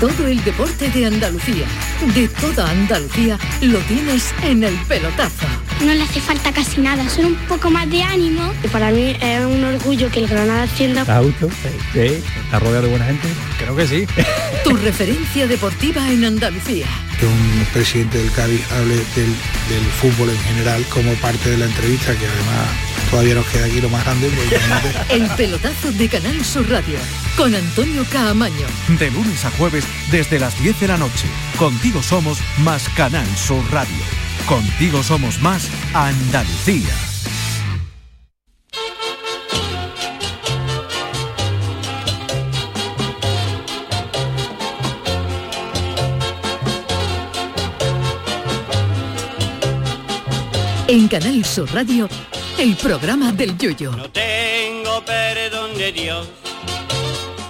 Todo el deporte de Andalucía, de toda Andalucía, lo tienes en el pelotazo. No le hace falta casi nada, solo un poco más de ánimo. Y para mí es un orgullo que el Granada ascienda. ¿Está justo? Sí. ¿Está rodeado de buena gente? Creo que sí. Tu referencia deportiva en Andalucía. Que un presidente del Cádiz hable del, del fútbol en general como parte de la entrevista, que además todavía nos queda aquí lo más grande. El pelotazo de Canal Sur Radio con Antonio Caamaño. De lunes a jueves desde las 10 de la noche. Contigo somos más Canal Sur Radio. Contigo somos más Andalucía. En Canal Sur Radio, el programa del Yoyo. No tengo perdón de Dios,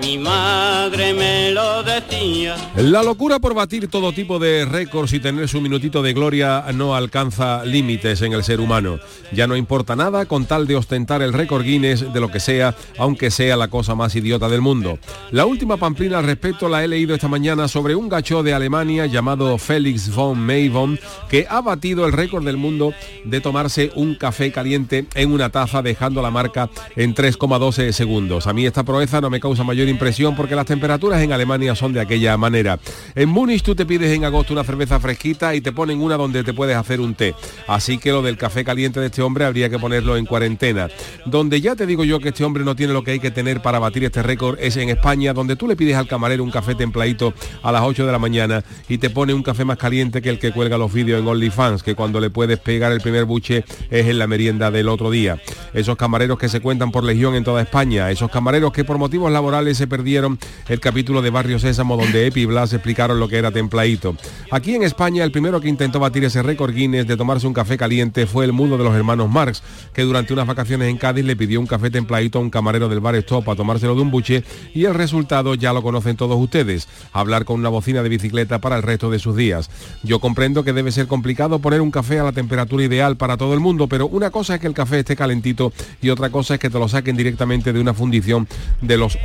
Mi madre me lo decía. La locura por batir todo tipo de récords y tener su minutito de gloria no alcanza límites en el ser humano. Ya no importa nada con tal de ostentar el récord Guinness de lo que sea, aunque sea la cosa más idiota del mundo. La última pamplina al respecto la he leído esta mañana sobre un gacho de Alemania llamado Felix von Mayvon que ha batido el récord del mundo de tomarse un café caliente en una taza dejando la marca en 3,12 segundos. A mí esta proeza no me causa mayor impresión porque las temperaturas en Alemania son de aquella manera. En Múnich tú te pides en agosto una cerveza fresquita y te ponen una donde te puedes hacer un té. Así que lo del café caliente de este hombre habría que ponerlo en cuarentena. Donde ya te digo yo que este hombre no tiene lo que hay que tener para batir este récord es en España, donde tú le pides al camarero un café templadito a las 8 de la mañana y te pone un café más caliente que el que cuelga los vídeos en OnlyFans, que cuando le puedes pegar el primer buche es en la merienda del otro día. Esos camareros que se cuentan por legión en toda España, esos camareros que por motivos laborales se perdieron el capítulo de Barrio Sésamo donde Epi y Blas explicaron lo que era templadito. Aquí en España el primero que intentó batir ese récord Guinness de tomarse un café caliente fue el mudo de los hermanos Marx, que durante unas vacaciones en Cádiz le pidió un café templadito a un camarero del bar Stop a tomárselo de un buche y el resultado ya lo conocen todos ustedes, hablar con una bocina de bicicleta para el resto de sus días. Yo comprendo que debe ser complicado poner un café a la temperatura ideal para todo el mundo, pero una cosa es que el café esté calentito y otra cosa es que te lo saquen directamente de una fundición de los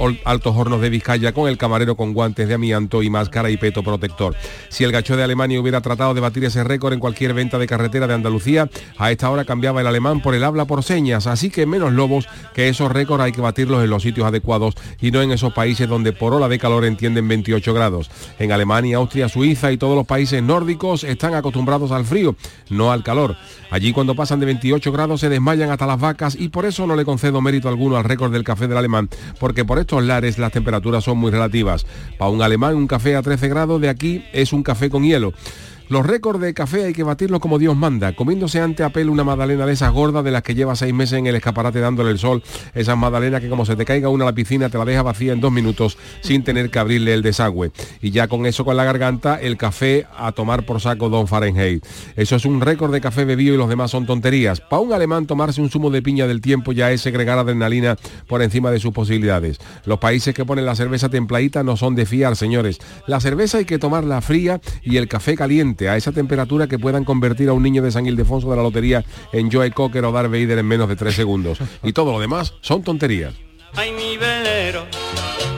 altos hornos de Vizcaya con el camarero con guantes de amianto y máscara y peto protector. Si el gacho de Alemania hubiera tratado de batir ese récord en cualquier venta de carretera de Andalucía, a esta hora cambiaba el alemán por el habla por señas, así que menos lobos que esos récords hay que batirlos en los sitios adecuados y no en esos países donde por ola de calor entienden 28 grados. En Alemania, Austria, Suiza y todos los países nórdicos están acostumbrados al frío, no al calor. Allí cuando pasan de 28 grados se desmayan hasta las vacas y por eso no le concedo mérito alguno al récord del café del alemán, porque por estos lares las temperaturas son muy relativas. Para un alemán un café a 13 grados de aquí es un café con hielo. Los récords de café hay que batirlos como Dios manda, comiéndose ante a pelo una magdalena de esas gordas de las que lleva seis meses en el escaparate dándole el sol, esas magdalenas que como se te caiga una a la piscina te la deja vacía en dos minutos sin tener que abrirle el desagüe. Y ya con eso con la garganta, el café a tomar por saco Don Fahrenheit. Eso es un récord de café bebido y los demás son tonterías. Para un alemán tomarse un zumo de piña del tiempo ya es segregar adrenalina por encima de sus posibilidades. Los países que ponen la cerveza templadita no son de fiar, señores. La cerveza hay que tomarla fría y el café caliente a esa temperatura que puedan convertir a un niño de San Ildefonso de la lotería en Joe Cocker o Darth Vader en menos de tres segundos. Y todo lo demás son tonterías. Ay, mi velero,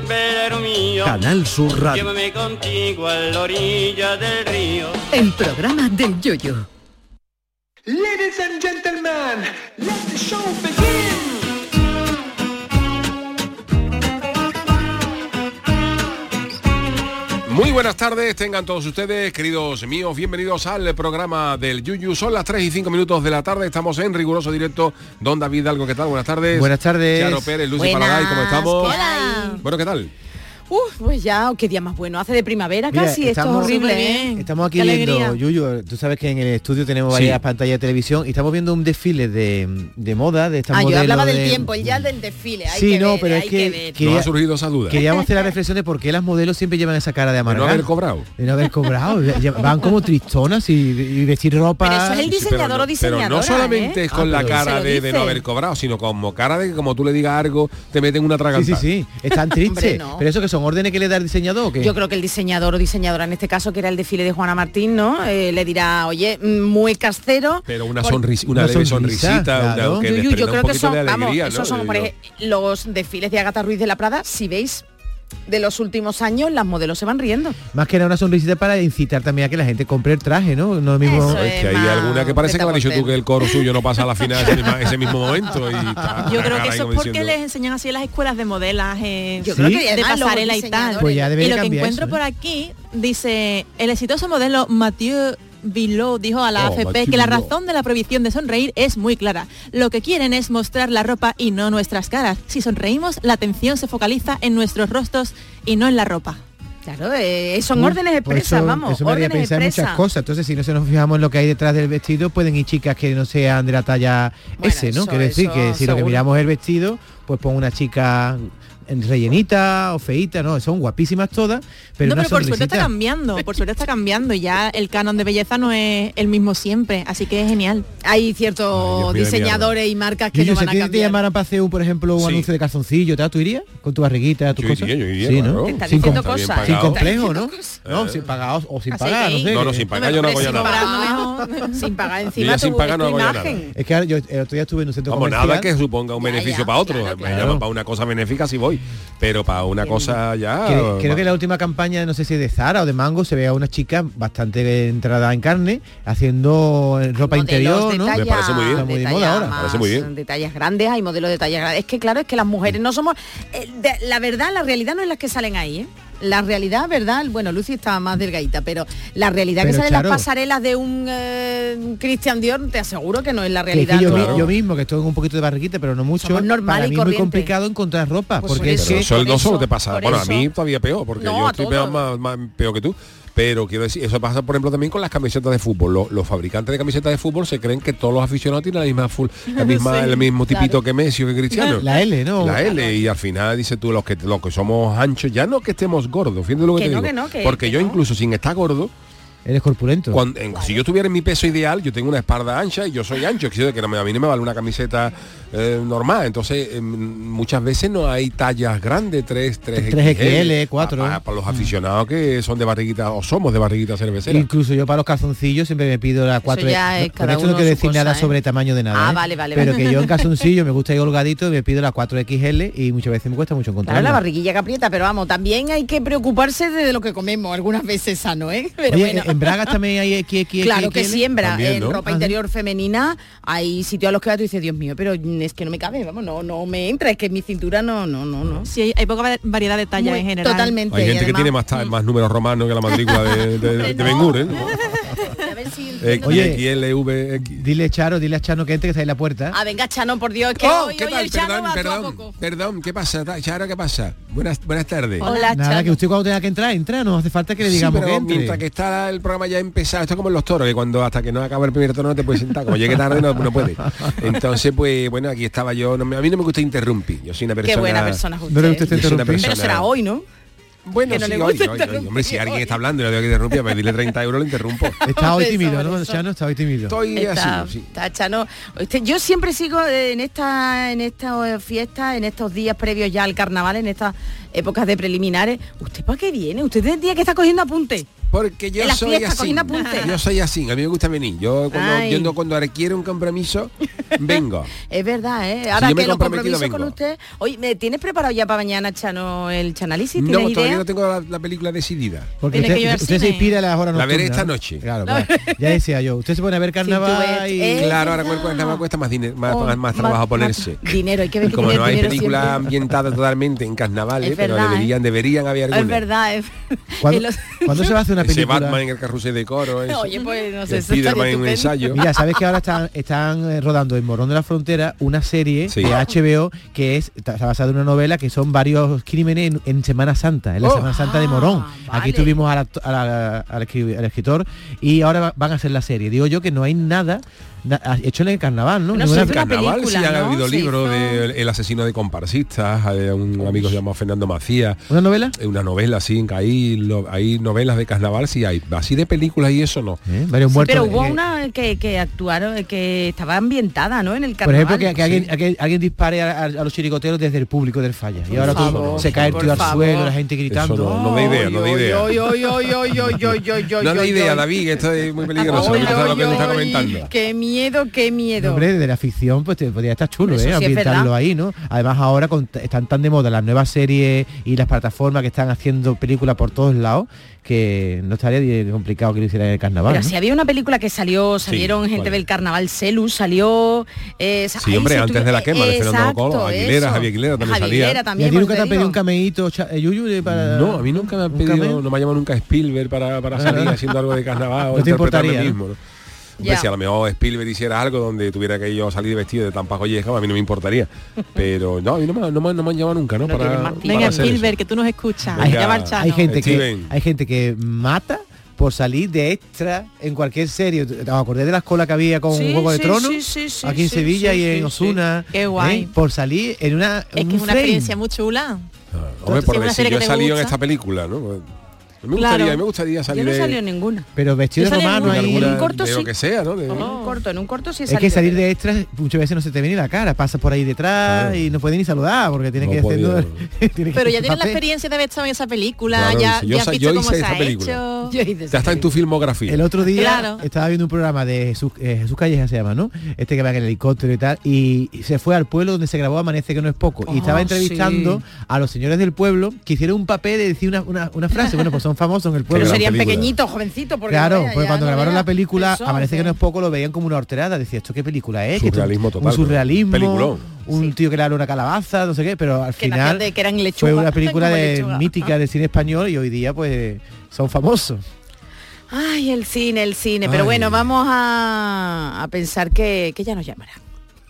velero mío. Canal Sur Radio. Llévame contigo a la orilla del río. El programa del yoyo. Ladies and gentlemen, let the show begin. Muy buenas tardes, tengan todos ustedes, queridos míos, bienvenidos al programa del Yuyu. Son las 3 y 5 minutos de la tarde, estamos en riguroso directo. Don David Algo, ¿qué tal? Buenas tardes. Buenas tardes. Charo Pérez, Lucy Paladay, ¿cómo estamos? hola. Bueno, ¿qué tal? Uf, pues ya, qué día más bueno. Hace de primavera Mira, casi, esto es horrible. ¿eh? Estamos aquí viendo. Yuyu, tú sabes que en el estudio tenemos Sí. varias pantallas de televisión y estamos viendo un desfile de, de moda, de estas Ah, yo modelos hablaba del de- tiempo, el ya del desfile. Hay Sí, que no, ver, pero es que, quería- Nos ha surgido esa duda. queríamos hacer la reflexión de por qué las modelos siempre llevan esa cara de De amargado. no haber cobrado. De no haber cobrado. Van como tristonas y, y vestir ropa. Pero eso es el Sí, pero diseñador no- o diseñadora. Pero no solamente ¿eh? es con Ah, la cara de, de no haber cobrado, sino como cara de que como tú le digas algo, te meten una Sí, traganta. sí, sí. Están tristes. Hombre, no. Pero eso que son órdenes que le da el diseñador o qué? Yo creo que el diseñador o diseñadora en este caso, que era el desfile de Juana Martín, ¿no? Eh, le dirá, oye, mm, muy casero. Pero una, sonrisa, una, Una leve sonrisa, sonrisita, una- claro. que yo un creo que son, de vamos, esos son por Yo- ejemplo, los desfiles de Agatha Ruiz de la Prada, si veis de los últimos años, las modelos se van riendo. Más que era una sonrisita para incitar también a que la gente compre el traje, ¿no? No lo mismo. Eso Es que hay alguna que parece que dicho tú que el coro suyo no pasa a la final ese, misma- ese mismo momento. Y está Yo creo que eso es porque diciendo, les enseñan así en las escuelas de modelaje Yo Sí. creo que de pasarela y tal. Pues ya y lo que encuentro eso, por ¿eh? aquí dice el exitoso modelo Mathieu Villot dijo a la Oh, AFP que la razón de la prohibición de sonreír es muy clara. Lo que quieren es mostrar la ropa y no nuestras caras. Si sonreímos, la atención se focaliza en nuestros rostros y no en la ropa. Claro, eh, son Uf, órdenes expresas, eso, vamos, Eso me haría órdenes pensar en expresas. muchas cosas. Entonces, si no se nos fijamos en lo que hay detrás del vestido, pueden ir chicas que no sean de la talla Bueno, S, ¿no? eso- Quiero decir eso que si lo que miramos es el vestido, pues pon una chica rellenita o feita, ¿no? Son guapísimas todas, pero no, pero por suerte está cambiando, por suerte está cambiando y ya el canon de belleza no es el mismo siempre, así que es genial. Hay Ay, ciertos de diseñadores y marcas que Yuyu, no si van a a te llamaran para hacer un, por ejemplo, un Sí. anuncio de calzoncillo, ¿tal? ¿tú irías? Con tu barriguita, tus Yo cosas. iría, yo iría, sí. ¿no? Te está Sin, com- cosas. sin complejo, ¿no? No, sin pagar o, o sin Así pagar, no sé. No, no, sin pagar yo no hago ya nada. sin pagar Yo encima sin pagar no hago imagen. Es que yo el otro día estuve en un centro Vamos, comercial. nada que suponga un beneficio para otro. Me llaman para una cosa benéfica si voy. Pero para una cosa ya. Creo, creo que en la última campaña, no sé si de Zara o de Mango, se ve a una chica bastante entrada en carne haciendo eh, ropa Modelos interior, ¿no? talla- Me parece muy bien. Está muy de moda ahora. más- Parece muy bien. De tallas grandes, hay modelos de tallas grandes. Es que claro, es que las mujeres no somos... eh, de- la verdad, la realidad no es las que salen ahí, ¿eh? La realidad, ¿verdad? Bueno, Lucy está más delgadita, pero la realidad que Charo. las pasarelas de un eh, Christian Dior, te aseguro que no es la Que es que realidad. yo, no. mi- yo mismo, que estoy con un poquito de barriguita, pero no mucho, Somos normal para y mí es muy complicado encontrar ropa, Pues porque por es eso. que... Eso por no solo te pasa. Bueno, a mí todavía peor, porque No, yo estoy peor, más, más peor que tú. Pero quiero decir, eso pasa, por ejemplo, también con las camisetas de fútbol. Los, los fabricantes de camisetas de fútbol se creen que todos los aficionados tienen la misma full, la misma, Sí, el mismo tipito que Messi o que Cristiano. La L, ¿no? La L, y al final dice tú, los que los que somos anchos, ya no que estemos gordos, fíjate lo que, Que te no, digo. que no, que- porque que yo no. incluso sin estar gordo, Eres corpulento. cuando- en- si yo estuviera en mi peso ideal, yo tengo una espalda ancha y yo soy ancho, que que no me- a mí no me vale una camiseta eh, normal. Entonces, em, muchas veces no hay tallas grandes, 3, 3, 3XL, 4. Para, para los aficionados que son de barriguita o somos de barriguita cervecera. Incluso yo para los calzoncillos siempre me pido la 4 ya es Con esto no quiero decir cosa, nada ¿eh? sobre tamaño de nada. Ah, ¿eh? vale, vale, Pero vale. que yo en calzoncillo me gusta ir holgadito y me pido la 4XL y muchas veces me cuesta mucho Claro, encontrarla. la barriguilla que aprieta, pero vamos, también hay que preocuparse de lo que comemos, algunas veces sano, ¿eh? Pero Oye, bueno. En bragas también hay XX, Claro que sí, en, ropa Ah, interior femenina hay sitios a los que vas y dices, Dios mío, pero es que no me cabe, vamos, no, no me entra, es que mi cintura no, no, no, no. Sí, hay, hay poca va- variedad de tallas Muy- en general. Totalmente. Hay gente que tiene más, más números romanos que la matrícula de, de, de, de Ben Hur, ¿eh? A ver si- X, Oye. X, L, V, X. Dile Charo, dile a Chano que entre que está ahí en la puerta. Ah, venga, Chano, por Dios, que Oh, hoy, ¿qué hoy tal? el Chano Perdón, va tú a perdón, poco. perdón, ¿qué pasa? Charo, ¿qué pasa? Buenas, buenas tardes. Hola, Nada, Chano. que usted cuando tenga que entrar, entra, no hace falta que le Sí, digamos pero que entre. mientras que está el programa ya empezado, esto es como en los toros, que cuando hasta que no acaba el primer toro no te puedes sentar, como llegue tarde no, no puede. Entonces, pues bueno, aquí estaba yo, no me- a mí no me gusta interrumpir, yo soy una persona... Qué buena persona usted. No interrumpir. Pero será hoy, ¿no? Bueno, que no sí, le hoy, gusta hoy, hoy, interrumpir hombre, si alguien está hablando y no tengo que interrumpir, para pedirle 30 euros lo interrumpo. Está hoy tímido, ¿no. Chano? Está hoy tímido. Estoy Está, así, sí. está Chano. Este, yo siempre sigo en esta en esta fiesta, en estos días previos ya al carnaval, en estas épocas de preliminares. ¿Usted para qué viene? Usted tendría que estar cogiendo apuntes. Porque yo soy fiesta, así. Yo soy así, a mí me gusta venir. Yo cuando, yo no- cuando quiero un compromiso, vengo. Es verdad, ¿eh? Ahora he que los comprometido, compromisos con usted... Oye, ¿me tienes preparado ya para mañana, Chano, el Chanálisis? No, ¿Tienes todavía idea? no tengo la, la película decidida. Porque usted, se inspira en las horas La veré esta ¿no? noche. Claro, claro. Ya decía yo, usted se pone a ver carnaval y... Claro, ahora verdad. cuesta, más, cuesta más, dinero, más, Oh, más, más trabajo más ponerse. dinero, hay que ver Y que como no hay dinero película siempre. ambientada totalmente en carnavales, Es pero verdad, deberían, deberían haber Es alguna. verdad, es... ¿Cuándo, en los- cuándo se va a hacer una película? Batman en el carrusel de coro, eso. Oye, pues no sé, El eso estaría Spiderman en un ensayo. Mira, sabes que ahora están, están eh, rodando en Morón de la Frontera una serie Sí. de HBO que es está basada en una novela que son varios crímenes en, en Semana Santa, en la Oh. Semana Santa de Morón. Ah, Aquí vale. tuvimos al, a la- escritor y ahora va- van a hacer la serie. Digo yo que no hay nada na- hecho en el carnaval, ¿no? No, sí, una Carnaval sí película, ha ¿no? habido hizo- de El asesino de comparsistas, hay un amigo llamado Fernando Macías, ¿Una novela? eh, una novela que hay, lo- hay novelas de carnaval, sí hay, así de películas y eso no. ¿Eh? Varios Sí, muertos. pero hubo eh, una que, que actuaron, que estaba ambientada, ¿no? En el Por carnaval. ejemplo, que, que alguien, que alguien dispare a, los chiricoteros desde el público del falla. y ahora todo- favor, se cae el por tío al favor. suelo, la gente gritando. Eso no, no da idea, no da idea. No da idea. David, que esto es muy peligroso, Oy, lo que está- comentando. Qué miedo, qué miedo. Hombre, de la ficción, pues te podría estar chulo, Eso ¿eh? es Ambientarlo ahí, ¿no? Además ahora con- están tan de moda las nuevas series y las plataformas que están haciendo películas por todos lados que no estaría complicado que lo hiciera en el carnaval. Pero ¿no? si había una película que salió, salieron gente del carnaval, Celu, salió... eh, Sí, hombre, antes de la quema de Fernando Exacto, Colo, Aguilera. Javier Aguilera también Javier salía. Aguilera ¿Y a también, ti por nunca te eso han pedido digo. un cameíto, eh, Yuyu, de- para... No, a mí nunca me han ¿Un pedido, cameo? no me ha llamado nunca Spielberg para, para salir haciendo algo de carnaval o No te importaría, mismo. ¿no? Hombre, si a lo mejor Spielberg hiciera algo donde tuviera que yo salir vestido de tan pajoyeja, a mí no me importaría. Pero no, a mí no me, no me- no me han llamado nunca, ¿no? No para, para. Venga. Spielberg, que tú nos escuchas. Venga. Hay gente que hay gente que mata por salir de extra en cualquier serie. ¿Te acordé de las colas que había con Sí, Juego de sí, Tronos? sí, sí, sí, aquí en sí, Sevilla sí, y en sí, Osuna. ¿eh? Qué guay. Por salir en una Es que es un una frame. experiencia muy chula. Ah, Hombre, Sí, por decir, yo he salido en esta película, ¿no? Me Claro. gustaría, me gustaría Yo salir no de, salió en ninguna. Pero vestido Yo de en romano un- en un corto de lo sí. que sea, ¿no? De- En un corto, en un corto sí Es que salir de extras muchas veces no se te viene la cara, pasas por ahí detrás Claro. y no puedes ni saludar porque tienes No que hacer no. que Pero ya tienes la experiencia de haber estado en esa película, Claro, ya, yo ya has visto yo cómo hice se ha película. hecho. Yo Ya está en tu filmografía. El otro día Claro. estaba viendo un programa de Jesús, eh, Jesús Calleja se llama, ¿no? Este que va en el helicóptero y tal, y se fue al pueblo donde se grabó Amanece que no es poco. y Oh, estaba entrevistando sí. a los señores del pueblo que hicieron un papel de decir una, una- una frase. Bueno, pues son famosos en el pueblo. Pero serían pequeñitos, jovencitos, porque Claro, no pues ya cuando no grabaron la película, Eso, Amanece que no es poco, lo veían como una horterada. Decía, ¿esto qué película es? Surrealismo total, Un surrealismo, peliculón. un tío que le habla una calabaza, no sé qué, pero al Que final de que eran lechuga, fue una película de, lechuga. mítica del cine español y hoy día pues son famosos. Ay, el cine, el cine. Pero Ay. bueno, vamos a, a pensar que, que ya nos llamará.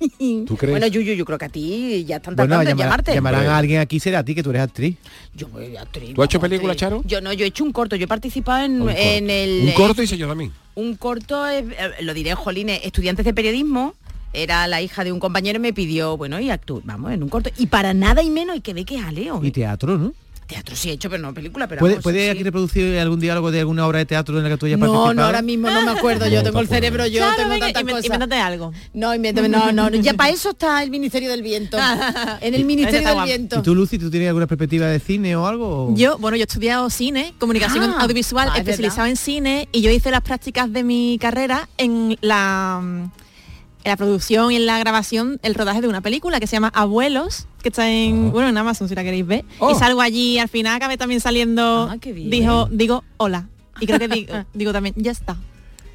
¿Tú crees? Bueno, Yuyu, yo creo que a ti ya están Bueno, tratando de llamará- llamarte. llamarán a alguien aquí, será a ti, que tú eres actriz. Yo voy a actriz, ¿Tú has hecho vamos, película, actriz. Charo? Yo no, yo he hecho un corto. Yo he participado en, Un en el... Un corto hice yo también. Un corto, eh, eh, lo diré, Jolines, estudiantes de periodismo. Era la hija de un compañero y me pidió, bueno, y actúa, vamos, en un corto. Y para nada y menos, y que ve que es Aleo. Y ¿eh? teatro, ¿no? Teatro sí he hecho, pero no película, pero ¿Puede, vamos, puede sí, aquí sí. reproducir algún diálogo de alguna obra de teatro en la que tú hayas No, participado? no, ahora mismo no me acuerdo. Yo No, tengo el cerebro, yo Claro, tengo tantas cosas. invéntate algo. No, invéntame, no, no, no, ya para eso está el Ministerio del Viento. En el Ministerio del. Viento. ¿Y tú, Lucy, tú tienes alguna perspectiva de cine o algo? o- Yo, bueno, yo he estudiado cine, comunicación Ah, audiovisual, ah, es especializado en cine y yo hice las prácticas de mi carrera en la, en la producción y en la grabación, el rodaje de una película que se llama Abuelos, que está en, bueno, en Amazon si la queréis ver. Oh. Y salgo allí, al final acabé también saliendo, Ah, dijo, digo, hola. Y creo que digo, digo también, ya está.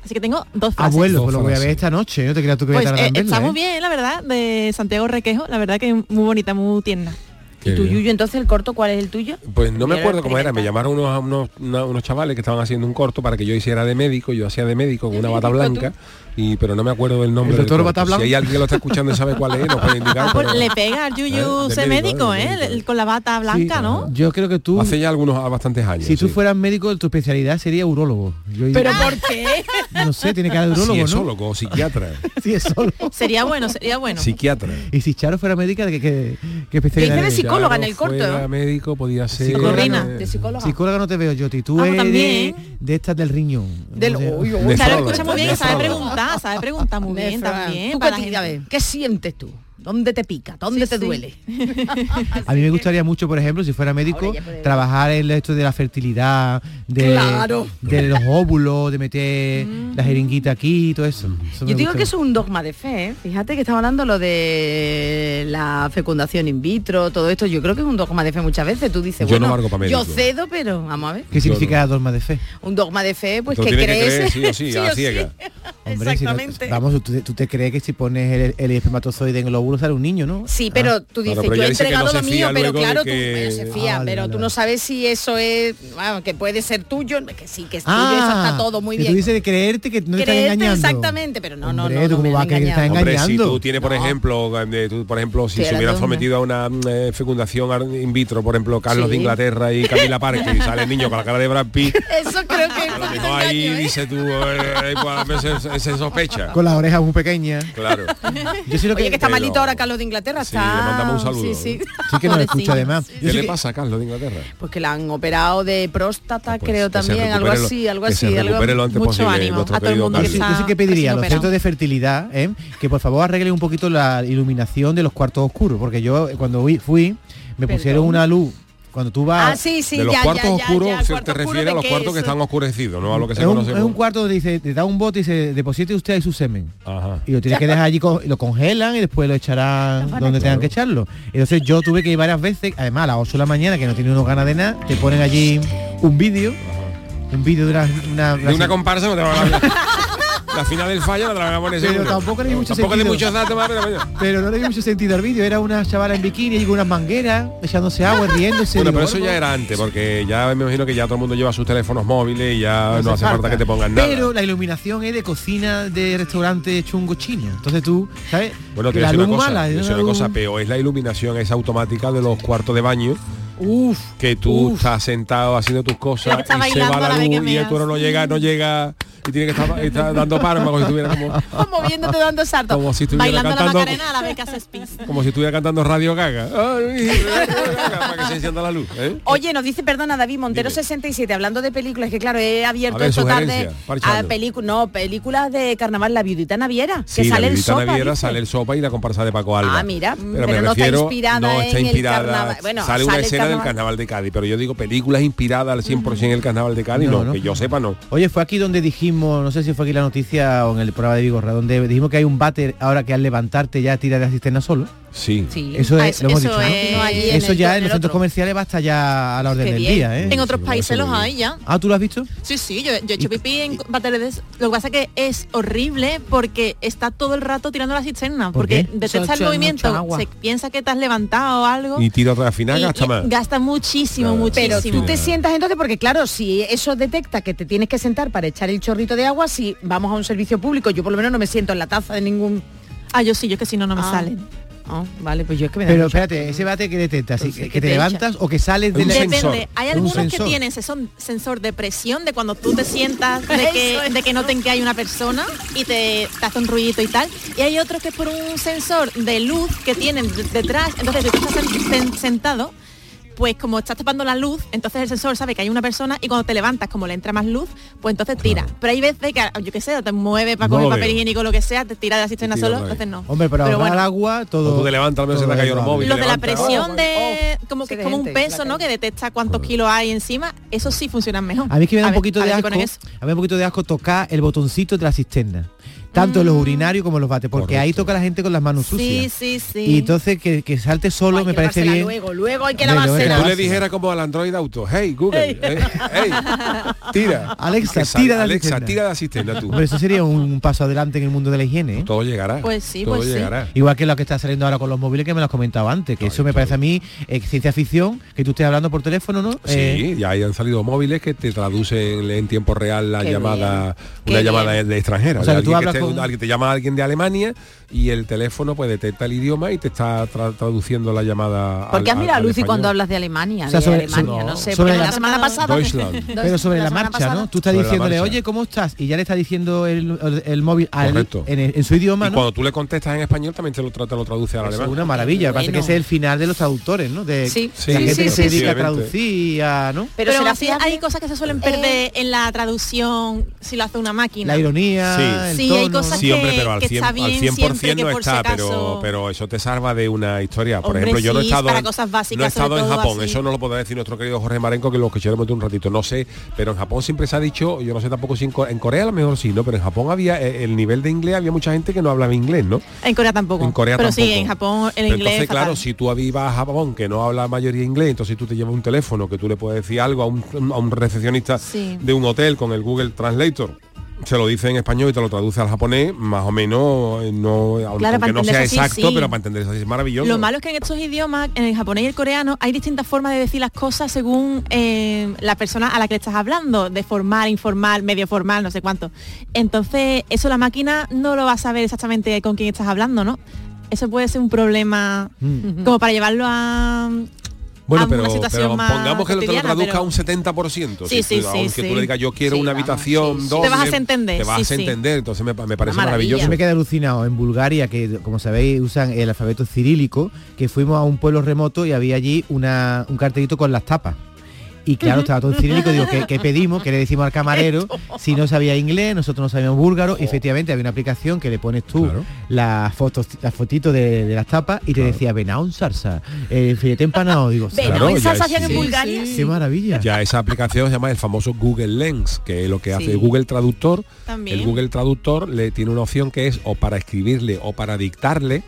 Así que tengo dos frases. Abuelo, pues lo voy a ver esta noche. No te creas tú que voy Pues a eh, en verla, está muy ¿eh? bien, la verdad, de Santiago Requejo, la verdad que muy bonita, muy tierna. Qué ¿Y tú, bien. Yuyu, entonces el corto cuál es el tuyo? Pues no me Yo acuerdo cómo era, me llamaron unos, unos, unos chavales que estaban haciendo un corto para que yo hiciera de médico, yo hacía de médico con ¿De una bata blanca, y pero no me acuerdo del nombre ¿El doctor? Si hay alguien que lo está escuchando y sabe cuál es, nos puede indicar. Ah, pues pero- le pega al Yuyu Eh, de ser médico, médico, eh, de ¿eh? médico. El- Con la bata blanca, Sí, ¿no? Yo creo que tú, Hace ya algunos bastantes años. si tú sí. fueras médico, tu especialidad sería urólogo. Yo- ¿Pero por qué? no sé, tiene cara de urólogo, Si ¿no? o psiquiatra. Sí, es solo. Sería bueno, sería bueno. psiquiatra. Y si Charo fuera médica, ¿de qué, qué, qué especialidad Dice de eres? psicóloga en el corto, fuera ¿eh? médico podía ser. Psicorrina. eh, De psicóloga. Psicóloga no te veo yo, Ti. Tú Ah, pues eres también. de estas del riñón. Del, De Claro, escucha muy bien, sabe nefrólogo. Preguntar, sabe preguntar muy bien también. ¿Tú para qué, la te- a gente. ver, ¿qué sientes tú? ¿Dónde te pica? ¿Dónde te duele? A mí me gustaría mucho, por ejemplo, si fuera médico, trabajar en esto de la fertilidad, de, Claro. de los óvulos, de meter la jeringuita aquí y todo eso. Yo digo gusta. que eso es un dogma de fe, ¿eh? Fíjate que estamos hablando lo de la fecundación in vitro, todo esto. Yo creo que es un dogma de fe muchas veces. Tú dices, Yo no bueno, valgo pa' yo cedo, pero vamos a ver. ¿Qué significa dogma de fe? Un dogma de fe, pues que crees. creer sí o sí, a o ciega. Hombre, si no- Exactamente. vamos, tú, tú te crees que si pones el, el espermatozoide en el óvulo sale un niño, ¿no? Sí, pero Ah. tú dices, yo he entregado lo mío, pero claro, tú pero se fía, Ah, pero vale, tú no sabes si eso es, bueno, que puede ser tuyo, que sí, que es tuyo, Ah, eso está todo muy que bien. Tú dices de creerte que no te están Creerte engañando. exactamente, pero no, no, Hombre, no, ¿tú no cómo me vas a han creer que te están engañado. Hombre, si engañando? tú tienes, por ejemplo, eh, tú, por ejemplo, si se hubiera hablando de sometido a una mm, eh, fecundación in vitro, por ejemplo, Carlos Sí. de Inglaterra y Camila Parker, y sale el niño con la cara de Brad Pitt, Eso creo que a lo mejor ahí dice tú, eh, pues, a veces se, se sospecha. Con las orejas muy pequeñas. Claro. Yo sí lo Oye, que está Pero- ahora Carlos de Inglaterra, Sí, está... le mandamos un saludo. Sí, sí. Sí que nos escucha además. Yo ¿Qué sí le pasa a Carlos de Inglaterra? Pues que la han operado de próstata, creo que se también, algo así, algo que se así. algo- recupere lo antes mucho posible, ánimo a todo el mundo Yo que sí, está yo sí que pediría a los centros de fertilidad ¿eh? que por favor arreglen un poquito la iluminación de los cuartos oscuros, porque yo eh, cuando fui, fui, me pusieron una luz. Cuando tú vas... Ah, sí, sí, de los ya, cuartos ya, oscuros ya, se cuarto te refiere a los cuartos es. que están oscurecidos, no a lo que se es, un, conoce es un cuarto donde dice, te da un bote y dice, deposite usted ahí su semen. Ajá. Y lo tienes que dejar allí, co- lo congelan y después lo echarán donde tengan que echarlo. Entonces yo tuve que ir varias veces, además a las 8 de la mañana, que no tiene uno ganas de nada, te ponen allí un vídeo, un vídeo de una... una, de una comparsa no te van a. La final del fallo la a poner Pero tampoco le di mucho Tampoco sentido. muchos datos más, pero no le di mucho sentido al vídeo, era una chavala en bikini y con unas mangueras, echándose agua, riéndose. Bueno, pero eso ya era antes, porque ya me imagino que ya todo el mundo lleva sus teléfonos móviles y ya no, hace falta. que te pongan nada. Pero la iluminación es de cocina de restaurante chungo chino. Entonces tú, ¿sabes? bueno, te voy la a decir luz una cosa, mala, voy es una cosa peor, es la iluminación esa automática de los cuartos de baño. Uf, que tú estás sentado haciendo tus cosas y se va la la luz y el meas. tuero no llega, no llega y tiene que estar, estar dando palmas como si estuviera como, moviéndote dando saltos. como si estuviera Bailando la cantando Macarena a la vez que haces pis. como si estuviera cantando Radio Gaga. Ay, para que se encienda la luz. ¿eh? Oye, nos dice, perdona, David Montero 67, hablando de películas, que claro, he abierto A ver, esta tarde parchando. a películas, no, películas de carnaval, la viudita naviera, Sí, que la sale el sopa. Naviera dice. sale el sopa y la comparsa de Paco Alba. Ah, mira, pero, pero me no está refiero, inspirada no en está el inspirada. carnaval. Bueno, sale una sale el escena del carnaval. carnaval de Cádiz, pero yo digo películas inspiradas al 100% en el carnaval de Cádiz, No, no, no. que yo sepa no. Oye, fue aquí donde dijimos, no sé si fue aquí la noticia o en el programa de Vigorra, donde dijimos que hay un váter ahora que al levantarte ya tira de la solo. Sí. Eso Ah, es, eso- lo hemos eso dicho. ¿no? es- No, allí en eso el- ya en los centros otro. comerciales va hasta ya a la orden del día, ¿eh? En otros países los hay ya. Ah, ¿tú lo has visto? Sí, sí, yo, yo he hecho pipí en baterías. de- Lo que pasa es que es horrible porque está todo el rato tirando la cisterna. ¿Por porque detecta el movimiento, se piensa que te has levantado o algo. Y tira otra final y- gasta y más. Gasta muchísimo, Pero muchísimo. tú te sientas entonces, porque claro, si eso detecta que te tienes que sentar para echar el chorrito de agua, si vamos a un servicio público, yo por lo menos no me siento en la taza de ningún... Ah, yo sí, yo es que si no, no me Ah. salen. Ah, vale, pues yo es que me da Pero espérate, ese bate que detecta, así, Entonces, que, ¿qué te te levantas o que sales de Depende, hay Un algunos que sensor. tienen sensor, sensor de presión de cuando tú te sientas de que, de que noten que hay una persona y te, te hace un ruidito y tal. Y hay otros que es por un sensor de luz que tienen de- detrás. Entonces tú estás sen- sen- sentado, pues como estás tapando la luz, entonces el sensor sabe que hay una persona y cuando te levantas, como le entra más luz, pues entonces tira. Pero hay veces que, yo qué sé, te mueve para No coger papel higiénico lo que sea, te tira de la cisterna solo, entonces no. Hombre, pero, ahorrar bueno. agua, todo... Tú te levantas, al menos se te todo ha caído es los válido. móviles. Lo de la presión Oh, de como que es como un peso, ¿no? Que detecta cuántos kilos hay encima, eso sí funciona mejor. A mí es que me da un poquito de asco, a mí un poquito de asco tocar el botoncito de la cisterna. Tanto en los urinarios como en los bates, porque ahí toca la gente con las manos Sí, sucias. sí, sí. Y entonces que, que salte solo Hay me parece bien. Luego, luego hay que lavársela. Tú le dijeras como al Android Auto, hey Google, eh, hey, tira. Alexa, tira la Alexa, tira la cisterna tú. Hombre, eso sería un paso adelante en el mundo de la higiene. ¿eh? Todo llegará. Pues sí, todo pues sí. llegará. Igual que lo que está saliendo ahora con los móviles que me lo has comentado antes, que eso me parece a mí eh, ciencia ficción, que tú estés hablando por teléfono, ¿no? Eh, Sí, ya ahí han salido móviles que te traducen en tiempo real la llamada, bien, una qué llamada de extranjera. O sea, de que tú alguien, que hablas con- alguien te llama alguien de Alemania y el teléfono pues detecta el idioma y te está tra- traduciendo la llamada. al- ¿Por qué has al- mirado, al Lucy, cuando hablas de Alemania? O sea, de sobre- Alemania, no sé, sobre porque la- la semana pasada... Deutschland. Pero sobre la, marcha, pasada. ¿no? Tú estás Sobre diciéndole, oye, ¿cómo estás? Y ya le está diciendo el, el- el móvil al- en, en su idioma, Y ¿no? cuando tú le contestas en español también te lo, te lo traduce al alemán. es una maravilla, parece que ese es el final de los traductores, ¿no? De Sí. La sí, gente sí, que se sí, dedica a traducir ¿no? Pero, fiable? hay cosas que se suelen perder en la traducción si lo hace una máquina. La ironía, Sí. hay cosas que, hombre, pero al que 100%, está al bien 100% que si está, acaso- pero, pero eso te salva de una historia. Por Hombre, ejemplo, yo no he estado, para en- cosas básicas, no he estado en Japón, así. eso no lo podrá decir nuestro querido Jorge Marenco, que lo escucharemos de un ratito, no sé, pero en Japón siempre se ha dicho, yo no sé tampoco si en, Co- en Corea a lo mejor sí, ¿no? Pero en Japón había, eh, el nivel de inglés, había mucha gente que no hablaba inglés, ¿no? En Corea tampoco. En Corea pero tampoco. sí, en Japón el Pero inglés entonces, claro, si tú ibas a Japón que no habla la mayoría inglés, entonces tú te llevas un teléfono que tú le puedes decir algo a un, a un recepcionista Sí. de un hotel con el Google Translator. Se lo dice en español y te lo traduce al japonés, más o menos, eh, no, Claro, aunque no sea así, exacto, sí. pero para entender eso es maravilloso. Lo malo es que en estos idiomas, en el japonés y el coreano, hay distintas formas de decir las cosas según eh, la persona a la que le estás hablando, de formal, informal, medio formal, no sé cuánto. Entonces, eso la máquina no lo va a saber exactamente con quién estás hablando, ¿no? Eso puede ser un problema Mm. como para llevarlo a, Bueno, a pero, una situación pero más pongamos que lo te lo traduzca pero- a un 70%. Sí, si sí, tú- sí, aunque tú le digas yo quiero Sí, una habitación sí, sí. doble, Te vas a entender, Te vas sí, a sí. entender, entonces me, me parece Maravilla. maravilloso. Yo me quedé alucinado en Bulgaria, que como sabéis usan el alfabeto cirílico, que fuimos a un pueblo remoto y había allí una, un cartelito con las tapas. Y claro, estaba todo en cirílico, digo, ¿qué, qué pedimos? ¿Qué le decimos al camarero? Si no sabía inglés, nosotros no sabíamos búlgaro, y efectivamente había una aplicación que le pones tú las fotos, las fotitos de, de las tapas y te decía Benaun Sarsa, el filete empanado, digo, Benaun Claro, salsa hacían en sí, Bulgaria. qué maravilla. Ya esa aplicación se llama el famoso Google Lens, que es lo que hace Sí. Google Traductor. También. El Google Traductor le tiene una opción que es o para escribirle o para dictarle,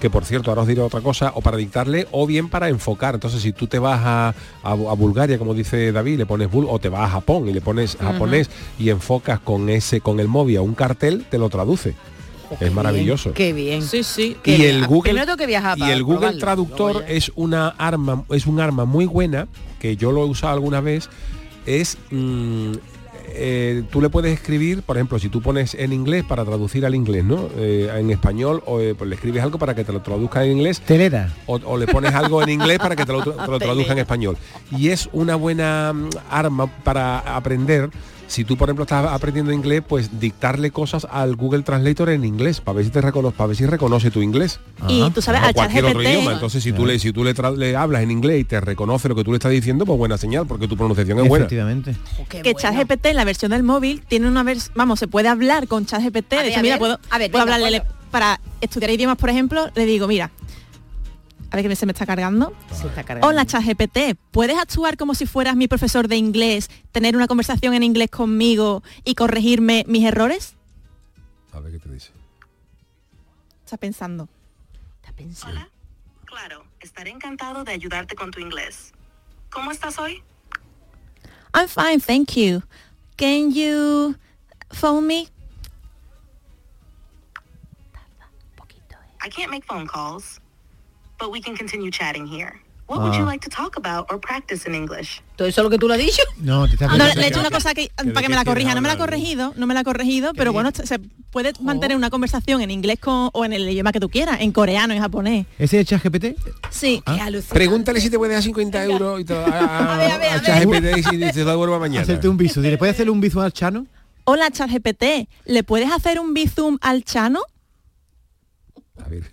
Que por cierto ahora os diré otra cosa, o para dictarle o bien para enfocar. Entonces si tú te vas a, a- a Bulgaria, como dice David, le pones Bul o te vas a Japón y le pones japonés y enfocas con ese con el móvil a un cartel, te lo traduce. es maravilloso. Qué bien. Sí, sí. y el Google Primero que viajar y el Google probarlo. Traductor es una arma es un arma muy buena que yo lo he usado alguna vez es mm, eh, tú le puedes escribir por ejemplo si tú pones en inglés para traducir al inglés no Eh, en español o eh, pues le escribes algo para que te lo traduzca en inglés. Telera. o, o le pones algo en inglés para que te lo, tra- te lo traduzca en español. Y es una buena mm, arma para aprender si tú por ejemplo estás aprendiendo inglés pues dictarle cosas al Google Translator en inglés para ver si te reconoce para ver si reconoce tu inglés Y tú sabes, o al cualquier otro ChatGPT idioma. Entonces, si tú le si tú le, hablas en inglés y te reconoce lo que tú le estás diciendo, pues buena señal, porque tu pronunciación es buena. Efectivamente. que ChatGPT en la versión del móvil tiene una versión, vamos, se puede hablar con ChatGPT. A De ver, hecho, a mira, ver, puedo, a ver, puedo venga, hablarle puedo. para estudiar idiomas, por ejemplo, le digo, mira, a ver que se me está cargando. Se está cargando. Hola ChatGPT, ¿puedes actuar como si fueras mi profesor de inglés, tener una conversación en inglés conmigo y corregirme mis errores? A ver qué te dice. Está pensando. Está pensando. Claro, estaré encantado de ayudarte con tu inglés. ¿Cómo estás hoy? I'm fine, thank you. Can you phone me? I can't make phone calls, but we can continue chatting here. What would you Ah. like to talk about or practice in English? ¿Todo eso es lo que tú lo has dicho? No, te está No, le he hecho una cosa que, para que me la corrija. No me la ha corregido, no me la ha corregido, pero bueno, se puede mantener una conversación en inglés con, o en el idioma que tú quieras, en coreano, en japonés. ¿Ese es ChatGPT? Sí. Pregúntale si te puede dar 50 euros y te lo- a, a, a ChatGPT y si te lo devuelve mañana. Hacerte un bisu. Dile, ¿puedes hacerle un bisu al Chano? Hola, ChatGPT, ¿le puedes hacer un bizum al Chano? A ver.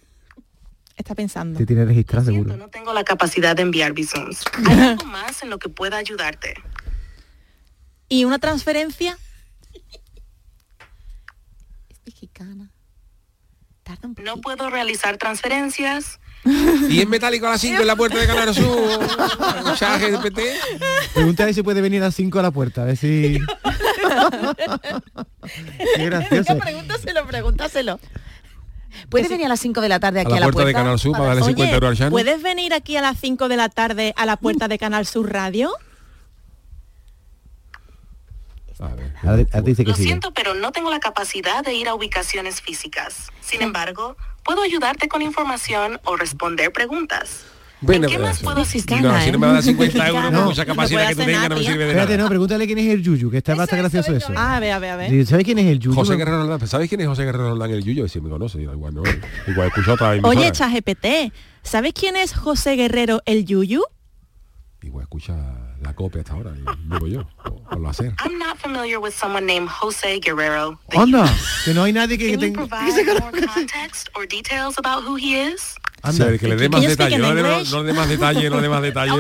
Está pensando. Te tiene registrado seguro. No tengo la capacidad de enviar visums. ¿Hay algo más en lo que pueda ayudarte? ¿Y una transferencia? No puedo realizar transferencias. Y en metálico a las 5 en la puerta de Canal Sur. Pregúntale si puede venir a las 5 a la puerta, a ver si... Qué gracioso. pregúntaselo, pregúntaselo. ¿Puedes venir a las 5 de la tarde aquí A a la puerta de Canal Sur para darle Oye, 50 euros al Chano. ¿puedes venir aquí a las 5 de la tarde a la puerta de Canal Sur Radio? Dice que Lo siento, pero no tengo la capacidad de ir a ubicaciones físicas. Sin embargo, puedo ayudarte con información o responder preguntas. Bueno, ¿En qué más puedo asistir? no, si no me va a dar 50 euros, No. por mucha capacidad que tú tengas, no me sirve de Espérate, nada. no, pregúntale quién es el Yuyu, que está bastante gracioso eso. Ah, a ver, a ver, a ver. ¿Sabes quién es el Yuyu? José Guerrero Roldán, ¿sabéis quién es José Guerrero Roldán el Yuyo? Si me conoce, igual no, igual escucho otra emisora. Oye, ChatGPT, ¿sabes quién es José Guerrero el Yuyu? Igual escucha la copia hasta ahora, digo yo, o, o lo hacer. I'm not familiar with someone named Jose Guerrero. Anda, que no hay nadie que, que Can you tenga... provide more context or details about who he is? Sí, que le dé más detalle, no le dé English. no le dé más detalle, no le dé más detalle.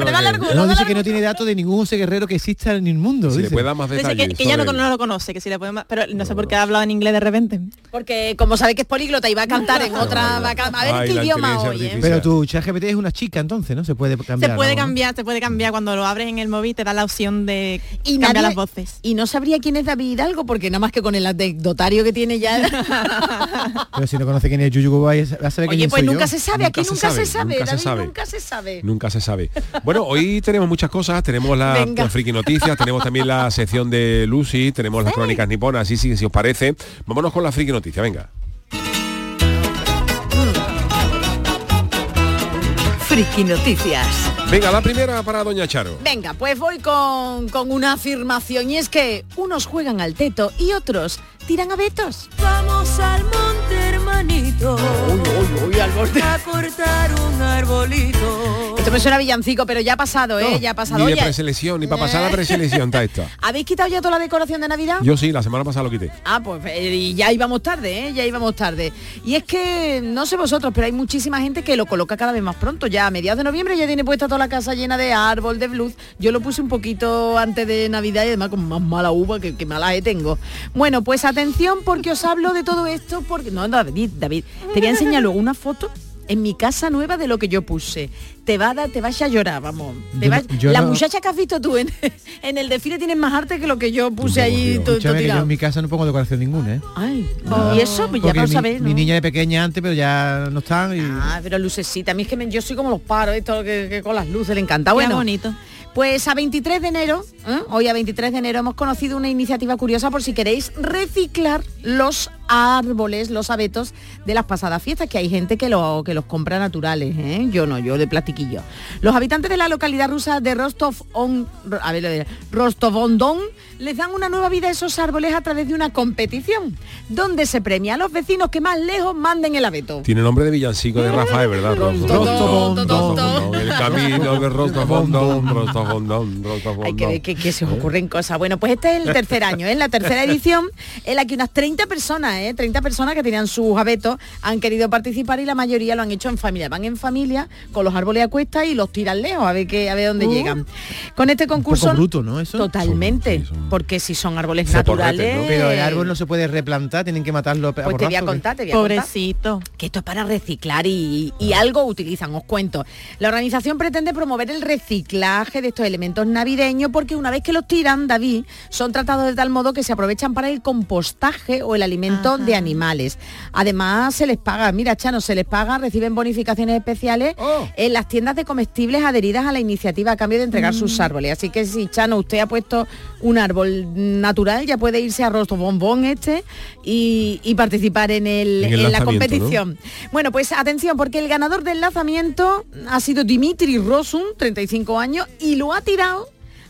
No, dice que no tiene datos de ningún José Guerrero que exista en el mundo. Si le dice. puede dar más Dice detalles. que, que ya no, lo conoce, que si le podemos... Pero no sé por qué ha hablado en inglés de repente. Porque como sabe que es políglota y va a cantar en otra, va a, ver Ay, qué idioma hoy, ¿eh? Pero tu chat GPT es una chica entonces, ¿no? Se puede cambiar. Se puede ¿no? cambiar, se puede cambiar. Cuando lo abres en el móvil te da la opción de Y cambiar nadie- las voces. Y no sabría quién es David Hidalgo, porque nada más que con el anecdotario que tiene ya. Pero si no conoce quién es Yuyu Gubay, va a saber Oye, quién pues nunca se sabe, aquí Nunca se nunca se sabe, nunca se David, sabe. nunca se sabe. Nunca se sabe. Bueno, hoy tenemos muchas cosas. Tenemos la, friki noticias, tenemos también la sección de Lucy, tenemos las crónicas niponas, sí, sí, si os parece. Vámonos con la friki noticia, venga. Friki Noticias. Venga, la primera para Doña Charo. Venga, pues voy con, con una afirmación y es que unos juegan al teto y otros tiran a betos. Vamos al monte, hermanito. A cortar un arbolito. Esto me suena a villancico, pero ya ha pasado, ¿eh? ya ha pasado. Ni de preselección, ni para pasar la preselección está esto. ¿Habéis quitado ya toda la decoración de Navidad? Yo sí, la semana pasada lo quité. Ah, pues eh, y ya íbamos tarde, ¿eh? Ya íbamos tarde. Y es que, no sé vosotros, pero hay muchísima gente que lo coloca cada vez más pronto. Ya a mediados de noviembre ya tiene puesta toda la casa llena de árbol, de blues. Yo lo puse un poquito antes de Navidad y además con más mala uva que, que mala E tengo. Bueno, pues atención porque os hablo de todo esto porque... No, David, David, te voy a enseñar luego una foto en mi casa nueva de lo que yo puse. Te va a dar, te vas a llorar, vamos. Te Yo vas- no- yo la no- muchacha que has visto tú en, en el desfile tiene más arte que lo que yo puse ahí todo, todo yo en mi casa no pongo decoración ninguna, ¿eh? Ay, y eso, pues ya lo mi, sabéis, mi ¿no? niña de pequeña antes, pero ya no están y... Ah, pero lucecita, a mí es que me- yo soy como los paros, esto que, que con las luces le encanta. Qué Bueno, bonito. Pues a 23 de enero, ¿eh? hoy a 23 de enero hemos conocido una iniciativa curiosa por si queréis reciclar los árboles, los abetos de las pasadas fiestas, que hay gente que, lo, que los compra naturales, ¿eh? yo no, yo de platiquillo. Los habitantes de la localidad rusa de Rostov on, a ver, Rostov-on-Don les dan una nueva vida a esos árboles a través de una competición, donde se premia a los vecinos que más lejos manden el abeto. Tiene nombre de villancico de Rafael, ¿verdad? Rostofondón, El camino de Rostofondón, Rostofondón, Hay que ver Rostofondón. que, que se os ocurren cosas. Bueno, pues este es el tercer año, es la tercera edición en la que unas 30 personas, ¿eh? 30 personas que tenían sus abetos han querido participar y la mayoría lo han hecho en familia. Van en familia con los árboles a cuesta y los tiran lejos a ver que a ver dónde Uh. llegan. Con este Un poco concurso bruto, ¿no? Eso. totalmente, porque si son árboles naturales, ¿no? Pero el árbol no se puede replantar, tienen que matarlo a Pues te voy a ¿qué? contar, te voy a contar. Pobrecito. Que esto es para reciclar y, y algo utilizan, os cuento. La organización pretende promover el reciclaje de estos elementos navideños porque una vez que los tiran, David, son tratados de tal modo que se aprovechan para el compostaje o el alimento de animales. Además, se les paga, mira, Chano, se les paga, reciben bonificaciones especiales en las tiendas de comestibles adheridas a la iniciativa a cambio de entregar sus árboles. Así que si, Chano, usted ha puesto un árbol natural, ya puede irse a Rostro Bombón este y, y participar en, el, En el en la competición. Bueno, pues atención, porque el ganador del lanzamiento ha sido Dimitri Rosun, 35 años, y lo ha tirado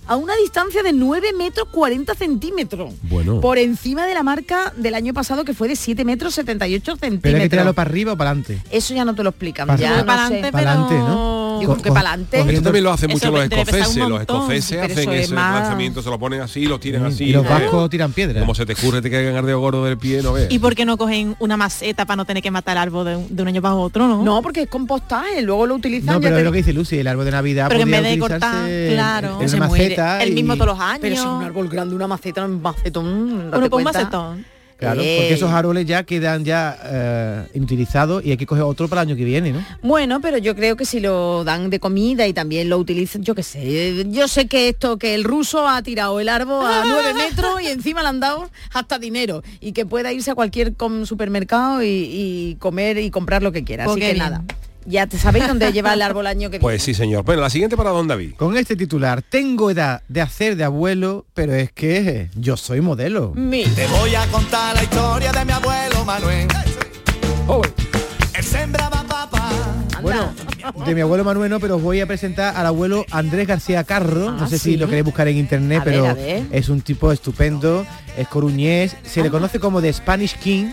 a una distancia de 9 metros 40 centímetros. Bueno. Por encima de la marca del año pasado que fue de 7 metros 78 centímetros. Pero hay que tirarlo para arriba o para adelante. Eso ya no te lo explican. Para ya no Para sé. adelante, Para adelante, ¿no? Yo creo que para adelante. Esto también lo hacen mucho los escoceses. Los escoceses hacen ese más- lanzamiento, se lo ponen así, lo tiran así. y los ¿no? vascos tiran piedras. Como se te ocurre, te caigan ardeo gordo del pie, no veas. ¿Y por qué no cogen una maceta para no tener que matar el árbol de, un- de un año para otro, no? No, porque es compostaje, luego lo utilizan. No, ya pero te- es lo que dice Lucy, el árbol de Navidad Pero en vez de cortar, claro, en se muere. Maceta El y- mismo todos los años. Pero si un árbol grande, una maceta, un macetón. Pon cuenta. macetón. Claro, porque esos árboles ya quedan ya eh, inutilizados y hay que coger otro para el año que viene, ¿no? Bueno, pero yo creo que si lo dan de comida y también lo utilizan, yo qué sé, yo sé que esto, que el ruso ha tirado el árbol a nueve metros y encima le han dado hasta dinero y que pueda irse a cualquier supermercado y, y comer y comprar lo que quiera. Así que bien. nada, ya te sabéis dónde lleva el árbol año que viene. Pues sí, señor. Bueno, la siguiente para Don David. Con este titular, tengo edad de hacer de abuelo, pero es que yo soy modelo. Te voy a contar la historia de mi abuelo Manuel. Él sembraba papa. Bueno, de mi abuelo Manuel, no, pero os voy a presentar al abuelo Andrés García Carro. no Ah, sé si lo queréis buscar en internet, A pero ver. es un tipo estupendo, es coruñés, se le conoce como The Spanish King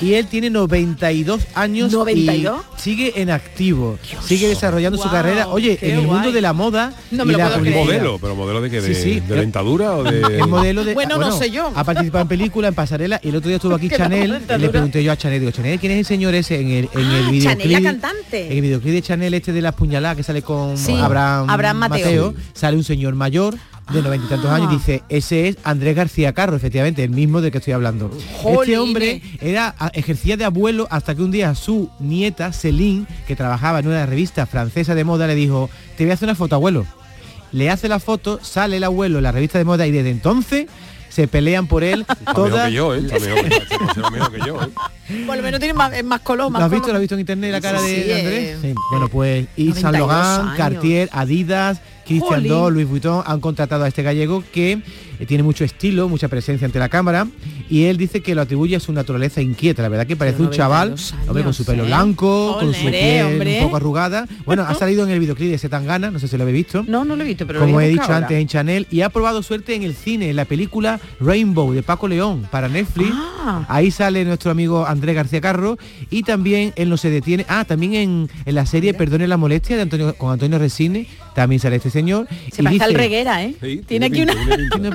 y él tiene 92 años 92. y sigue en activo, sigue desarrollando su carrera. Oye, en el mundo de la moda No y me lo la puedo modelo, pero modelo de que de, Sí, sí. de dentadura o de Es modelo de Bueno, no sé yo. Ha participado en películas, en pasarela y el otro día estuvo aquí Chanel. no, y le pregunté yo a Chanel, digo, Chanel, ¿quién es el señor ese en el, en el Ah, videoclip? Chanel, la cantante. En el videoclip de Chanel este de la puñalada que sale con Sí, Abraham, Abraham Mateo. sale un señor mayor de noventa y tantos años y dice, ese es Andrés García Carro, efectivamente, el mismo del que estoy hablando. Este hombre era ejercía de abuelo hasta que un día su nieta, Celine, que trabajaba en una revista francesa de moda, le dijo, te voy a hacer una foto, abuelo. Le hace la foto, sale el abuelo en la revista de moda y desde entonces se pelean por él Está mejor todas. que yo, ¿eh? Está mejor, está- está mejor que yo, ¿eh? Por lo menos tiene más, es más color, más ¿Lo has visto? color. ¿Lo has visto en internet la cara Sí, de, sí, de Andrés? eh. Sí. Bueno, pues y Saint 92 Laurent, años. Cartier, Adidas, Christian. Dior, Louis Vuitton han contratado a este gallego que tiene mucho estilo, mucha presencia ante la cámara y él dice que lo atribuye a su naturaleza inquieta. La verdad que parece un chaval, 92 hombre, con su años, pelo ¿eh? blanco, con su piel hombre. un poco arrugada. Bueno, ha salido en el videoclip de Setangana, no sé si lo habéis visto. No, no lo he visto, pero Como he dicho ahora. antes en Chanel y ha probado suerte en el cine, en la película Rainbow de Paco León para Netflix. Ah. Ahí sale nuestro amigo Andrés García Carro y también él no se detiene. Ah, también en, en la serie Perdone la molestia de Antonio con Antonio Resine también sale este señor. Se y parece al dice- reguera, ¿eh? Sí, tiene aquí pinta, una... Tiene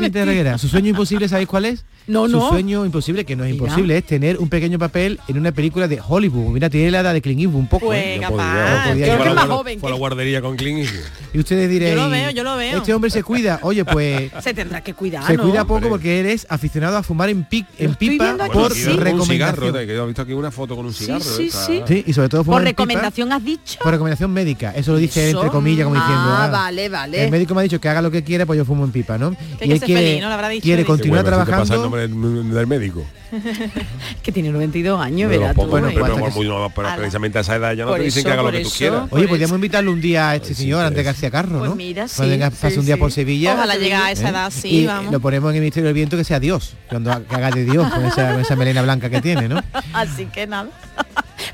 Su sueño imposible, ¿sabéis cuál es? No, Su no. sueño imposible, que no es Mira. imposible, es tener un pequeño papel en una película de Hollywood. Mira, tiene la edad de Clint Eastwood un poco. Pues ¿eh? No capaz. podía, no podía. Creo Fue que a es la más joven. Fue a la guardería con Clint Eastwood. Y ustedes diréis, Yo lo veo, yo lo veo. Este hombre se cuida. Oye, pues Se tendrá que cuidar, se ¿no? cuida poco Hombre. porque eres aficionado a fumar en, pi- en pipa por sí. Con un cigarro, recomendación. que yo he visto aquí una foto con un Sí, cigarro. sí. Está- sí. Sí, y sobre todo fumar ¿Por en pipa recomendación has dicho? por recomendación médica. Eso lo dice Eso. entre comillas como diciendo. Ah, ah, vale, vale. El médico me ha dicho que haga lo que quiera, pues yo fumo en pipa, ¿no? Quiere continuar trabajando. Nombre del, médico. Que tiene 92 años, Pero, verás tú, bueno, pero, pues, pero muy- no, pero precisamente a esa edad ya no Por te dicen eso, que haga lo que tú eso. quieras. Oye, podríamos invitarle un día a este Pues sí, señor, sí, Andrés. García Carro, Pues ¿no? mira, sí, Cuando venga, sí, pase un día sí. por Sevilla. Ojalá llegue a esa ¿eh? edad, sí, y vamos. lo ponemos en el Ministerio del Viento que sea Dios, cuando haga de Dios con esa, con esa melena blanca que tiene, ¿no? Así que nada.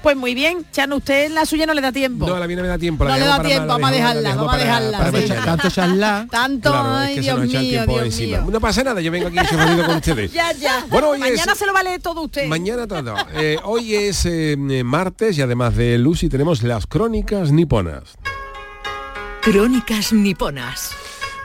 Pues muy bien, Chano, usted la suya no le da tiempo. No, a la viene me da tiempo. No le da para tiempo, vamos a dejarla, vamos a dejarla, para sí. Tanto charla. Tanto, Claro, es ay, que se Dios mío, tiempo Dios encima. mío. No pasa nada, yo vengo aquí y se me con ustedes. Ya, ya. Bueno, hoy es- Mañana se lo va a leer todo usted. Mañana todo. Eh, hoy es eh, martes y además de Lucy tenemos las crónicas niponas. Crónicas niponas.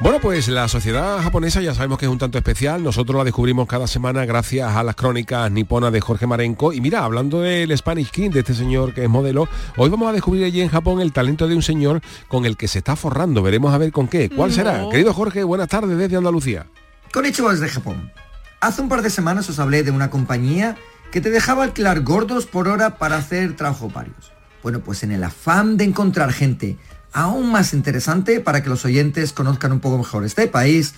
Bueno, pues la sociedad japonesa ya sabemos que es un tanto especial. Nosotros la descubrimos cada semana gracias a las crónicas niponas de Jorge Marenco. Y mira, hablando del Spanish King, de este señor que es modelo, hoy vamos a descubrir allí en Japón el talento de un señor con el que se está forrando. Veremos a ver con qué. ¿Cuál será? Querido Jorge, buenas tardes desde Andalucía. Konnichiwa desde Japón. Hace un par de semanas os hablé de una compañía que te dejaba alquilar gordos por hora para hacer trabajos varios. Bueno, pues en el afán de encontrar gente aún más interesante para que los oyentes conozcan un poco mejor este país,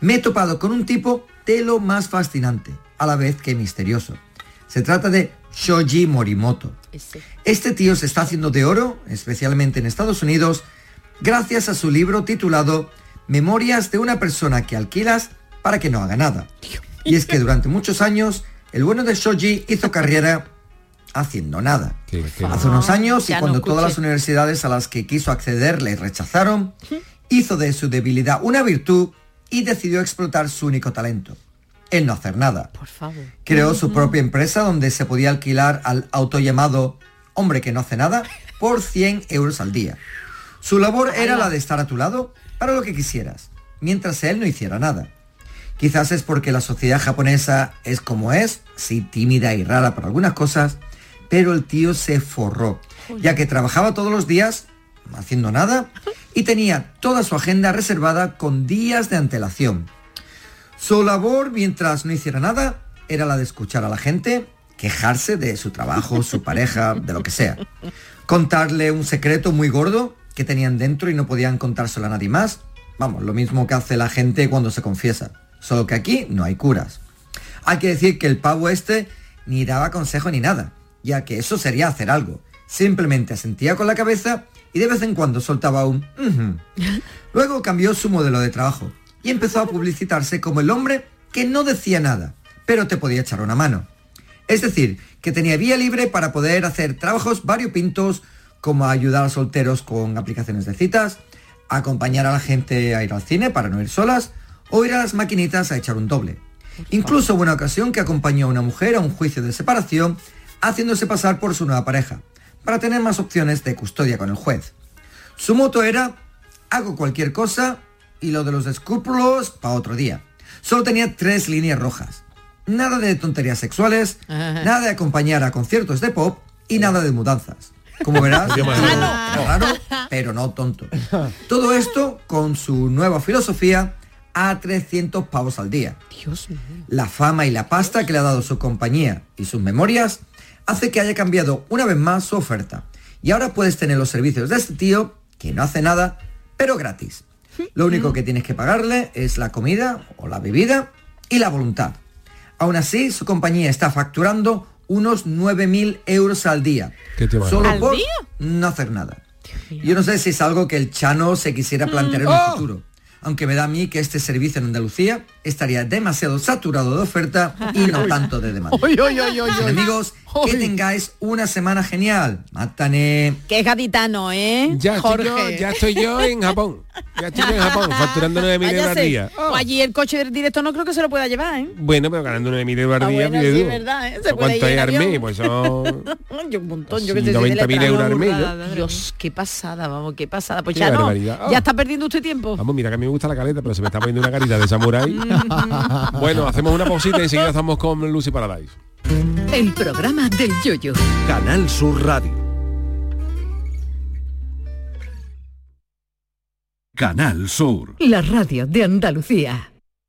me he topado con un tipo de lo más fascinante, a la vez que misterioso. Se trata de Shoji Morimoto. Este tío se está haciendo de oro, especialmente en Estados Unidos, gracias a su libro titulado Memorias de una persona que alquilas para que no haga nada. Y es que durante muchos años, el bueno de Shoji hizo carrera haciendo nada. Hace unos años, y no cuando todas las universidades a las que quiso acceder le rechazaron, hizo de su debilidad una virtud y decidió explotar su único talento, el no hacer nada. Por favor. Creó su propia empresa donde se podía alquilar al auto llamado Hombre que no hace nada por 100 euros al día. Su labor era la de estar a tu lado para lo que quisieras, mientras él no hiciera nada. Quizás es porque la sociedad japonesa es como es, sí tímida y rara para algunas cosas, pero el tío se forró, ya que trabajaba todos los días haciendo nada y tenía toda su agenda reservada con días de antelación. Su labor mientras no hiciera nada era la de escuchar a la gente, quejarse de su trabajo, su pareja, de lo que sea. Contarle un secreto muy gordo que tenían dentro y no podían contárselo a nadie más. Vamos, lo mismo que hace la gente cuando se confiesa. Solo que aquí no hay curas. Hay que decir que el pavo este ni daba consejo ni nada, ya que eso sería hacer algo. Simplemente asentía con la cabeza y de vez en cuando soltaba un. Luego cambió su modelo de trabajo y empezó a publicitarse como el hombre que no decía nada, pero te podía echar una mano. Es decir, que tenía vía libre para poder hacer trabajos variopintos como ayudar a solteros con aplicaciones de citas, acompañar a la gente a ir al cine para no ir solas, o ir a las maquinitas a echar un doble. Incluso hubo una ocasión que acompañó a una mujer a un juicio de separación, haciéndose pasar por su nueva pareja, para tener más opciones de custodia con el juez. Su moto era, hago cualquier cosa y lo de los escrúpulos para otro día. Solo tenía tres líneas rojas. Nada de tonterías sexuales, nada de acompañar a conciertos de pop y nada de mudanzas. Como verás, raro, pero no tonto. Todo esto con su nueva filosofía a 300 pavos al día. Dios mío. La fama y la pasta que le ha dado su compañía y sus memorias hace que haya cambiado una vez más su oferta. Y ahora puedes tener los servicios de este tío, que no hace nada, pero gratis. Lo único que tienes que pagarle es la comida o la bebida y la voluntad. Aún así, su compañía está facturando unos 9.000 euros al día. ¿Qué te va a Solo por no hacer nada. Yo no sé si es algo que el Chano se quisiera plantear en un ¡Oh! futuro. Aunque me da a mí que este servicio en Andalucía estaría demasiado saturado de oferta y no tanto de demanda. Oy, oy, oy, oy, oy. Amigos, que tengáis una semana genial. Mátane. Que es gaditano, ¿eh? Ya estoy, Jorge. yo, ya estoy yo en Japón. Ya estoy yo en Japón, facturando 9.000 euros al día. O allí el coche del director no creo que se lo pueda llevar, ¿eh? Bueno, pero ganando 9.000 euros al Ah, día, bueno, sí, es verdad, ¿eh? Se ¿Eso puede ¿Cuánto es avión. Pues son... Yo un montón, yo que sé, 90.000 euros al mes, ¿no? Dios, qué pasada, vamos, qué pasada. Pues Qué ya no, barbaridad. ya Ah. está perdiendo usted tiempo. Vamos, mira que a mí me gusta la caleta, pero se me está poniendo una carita de samurái. bueno, hacemos una pausita y enseguida estamos con Lucy Paradise. El programa del yoyo. Canal Sur Radio. Canal Sur. La radio de Andalucía.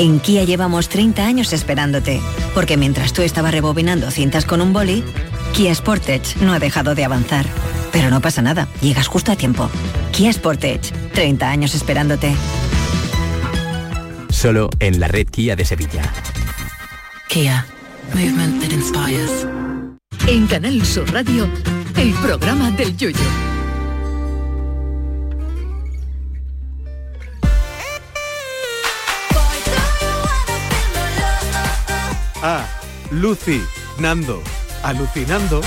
En Kia llevamos 30 años esperándote, porque mientras tú estabas rebobinando cintas con un boli, Kia Sportage no ha dejado de avanzar. Pero no pasa nada, llegas justo a tiempo. Kia Sportage, 30 años esperándote. Solo en la red Kia de Sevilla. Kia. Movement that inspires. En Canal Sur Radio, el programa del yoyo. Ah, Lucy, Nando, alucinando.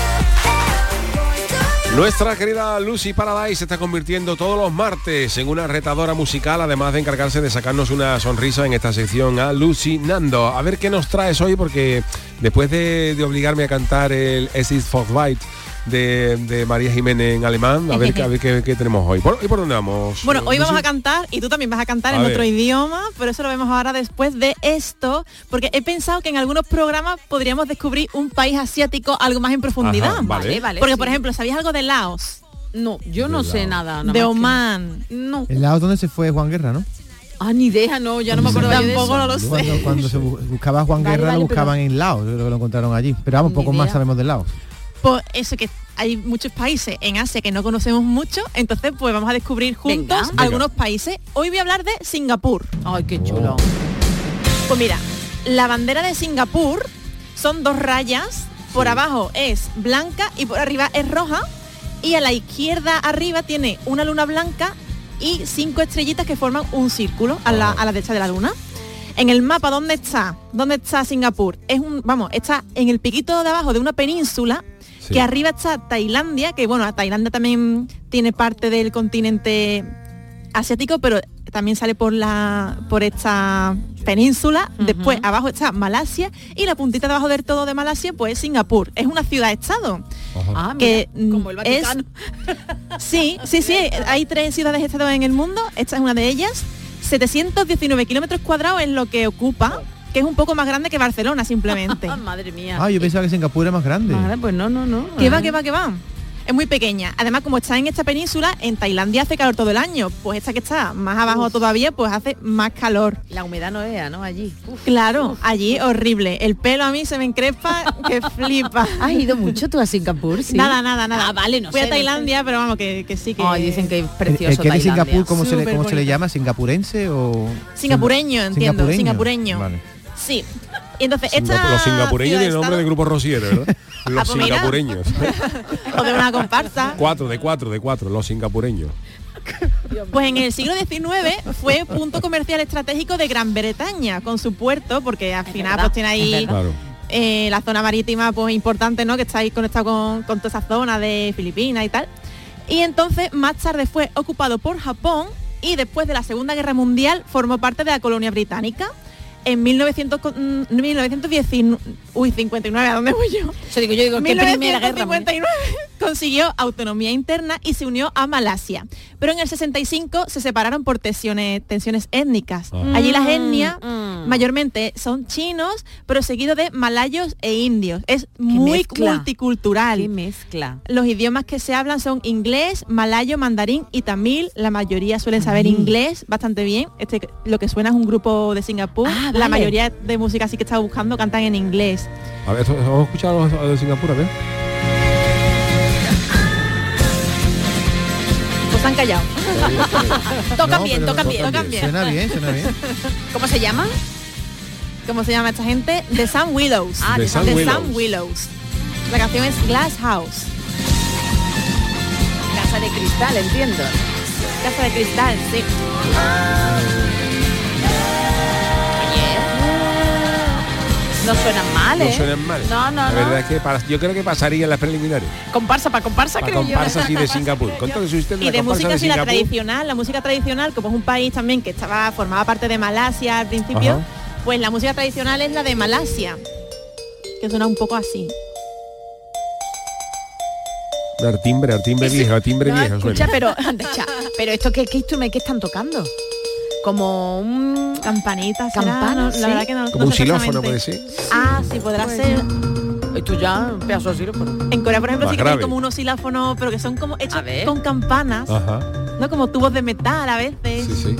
Nuestra querida Lucy Paradise se está convirtiendo todos los martes en una retadora musical, además de encargarse de sacarnos una sonrisa en esta sección a Lucy Nando. A ver qué nos traes hoy, porque después de, obligarme a cantar el Es is Bite de, de María Jiménez en alemán, a ver, qué- a ver qué, qué tenemos hoy. ¿Y por dónde vamos? Bueno, hoy vamos a cantar y tú también vas a cantar A en ver. otro idioma, pero eso lo vemos ahora después de esto, porque he pensado que en algunos programas podríamos descubrir un país asiático algo más en profundidad. Ajá, vale. Vale, vale, Porque, sí. por ejemplo, ¿sabías algo de Laos? No, yo no sé nada. nada de que- Oman. No. El lado donde se fue Juan Guerra, ¿no? Ah, ni idea, no, ya no me acuerdo de Tampoco eso. no lo sé. Cuando, cuando se bu- buscaba Juan Vale, Guerra, vale, lo buscaban pero- en Laos, que lo encontraron allí. Pero vamos, poco más sabemos de Laos. Pues eso que hay muchos países en Asia que no conocemos mucho, entonces pues vamos a descubrir juntos Venga. algunos países. Hoy voy a hablar de Singapur. Ay, qué chulo. Pues mira, la bandera de Singapur son dos rayas, por abajo es blanca y por arriba es roja, y a la izquierda arriba tiene una luna blanca y cinco estrellitas que forman un círculo a la, a la derecha de la luna. En el mapa, ¿dónde está? ¿Dónde está Singapur? Es un, vamos, está en el piquito de abajo de una península, Sí. que arriba está Tailandia, que bueno, Tailandia también tiene parte del continente asiático, pero también sale por la por esta península. Después abajo está Malasia y la puntita de abajo del todo de Malasia pues es Singapur. Es una ciudad-estado. Ah, que mira, como el mm, es. Sí, sí, sí. Hay tres ciudades-estado en el mundo. Esta es una de ellas. 719 kilómetros cuadrados es lo que ocupa. Que es un poco más grande que Barcelona simplemente. Madre mía. Ah, yo pensaba que Singapur era más grande. Pues no, no, no. ¿Qué va, qué va, qué va? Es muy pequeña. Además, como está en esta península, en Tailandia hace calor todo el año. Pues esta que está más abajo todavía, pues hace más calor. La humedad no vea, ¿no? Allí. Uf. Claro, allí horrible. El pelo a mí se me encrespa que flipa. ¿Has ido mucho tú a Singapur? Sí. Nada, nada, nada. Ah, vale, no Fui sé, a no Tailandia, pero vamos, que, que sí que... Dicen que es ¿El, precioso el que es de Tailandia. Singapur, ¿cómo, se le, cómo se le llama? ¿Singapurense o...? Singapureño, entiendo, singapureño. Vale. Sí. Y entonces, Singapu- esta los singapureños tienen nombre de grupo rosiero, ¿verdad? Los Ah, pues mira. singapureños. o de una comparsa. cuatro, de cuatro, de cuatro, los singapureños. Pues en el siglo XIX fue punto comercial estratégico de Gran Bretaña con su puerto, porque al final pues tiene ahí. Claro. eh, la zona marítima pues importante, ¿no? Que está ahí conectado con, con toda esa zona de Filipinas y tal. Y entonces más tarde fue ocupado por Japón y después de la Segunda Guerra Mundial formó parte de la colonia británica. En 1900, con- mm, 1919, uy, 59, ¿a dónde voy yo? Yo digo, yo digo, ¿qué primera guerra? 1959 consiguió autonomía interna y se unió a Malasia. Pero en el 65 se separaron por tensiones, tensiones étnicas. Ajá. Allí las Mm, etnias mm. mayormente son chinos, pero seguido de malayos e indios. Es muy mezcla. multicultural. Qué mezcla. Los idiomas que se hablan son inglés, malayo, mandarín y tamil. La mayoría suelen saber inglés bastante bien. Este, lo que suena es un grupo de Singapur. Ah, La vale. mayoría de música así que estaba buscando cantan en inglés. A ver, vamos a escuchar a los a los de Singapur, a ver. Han callado. Tocan No, bien, tocan bien. tocan bien. Suena bien, suena bien. ¿Cómo se llama? ¿Cómo se llama esta gente? The Sun Willows. Ah, The The Sun The Willows. Sun Willows. La canción es Glass House. Casa de cristal, entiendo. Casa de cristal, sí. No suenan mal, No ¿eh? suenan mal. No, no, La no. verdad es que para- yo creo que pasaría en las preliminares. Comparsa para comparsa, Para creo yo. comparsa así de Singapur. Con todo eso usted Y la de comparsa música de así la Singapur. tradicional, la música tradicional, como es un país también que estaba formaba parte de Malasia al principio, Ajá. pues la música tradicional es la de Malasia, que suena un poco así. Al timbre, al timbre viejo, al timbre No, viejo escucha, suena. pero, pero esto qué, qué instrumento que están tocando? Como un Campanitas, será, Campana, ¿no? sí. la verdad que no, Como no un xilófono puede ser. Ah, sí, podrá Pues ser. esto ya un pedazo de xilófono. En Corea, por ejemplo, Más sí que grave. tienen como unos xilófonos, pero que son como hechos con campanas, Ajá. ¿no? Como tubos de metal a veces. Sí, sí.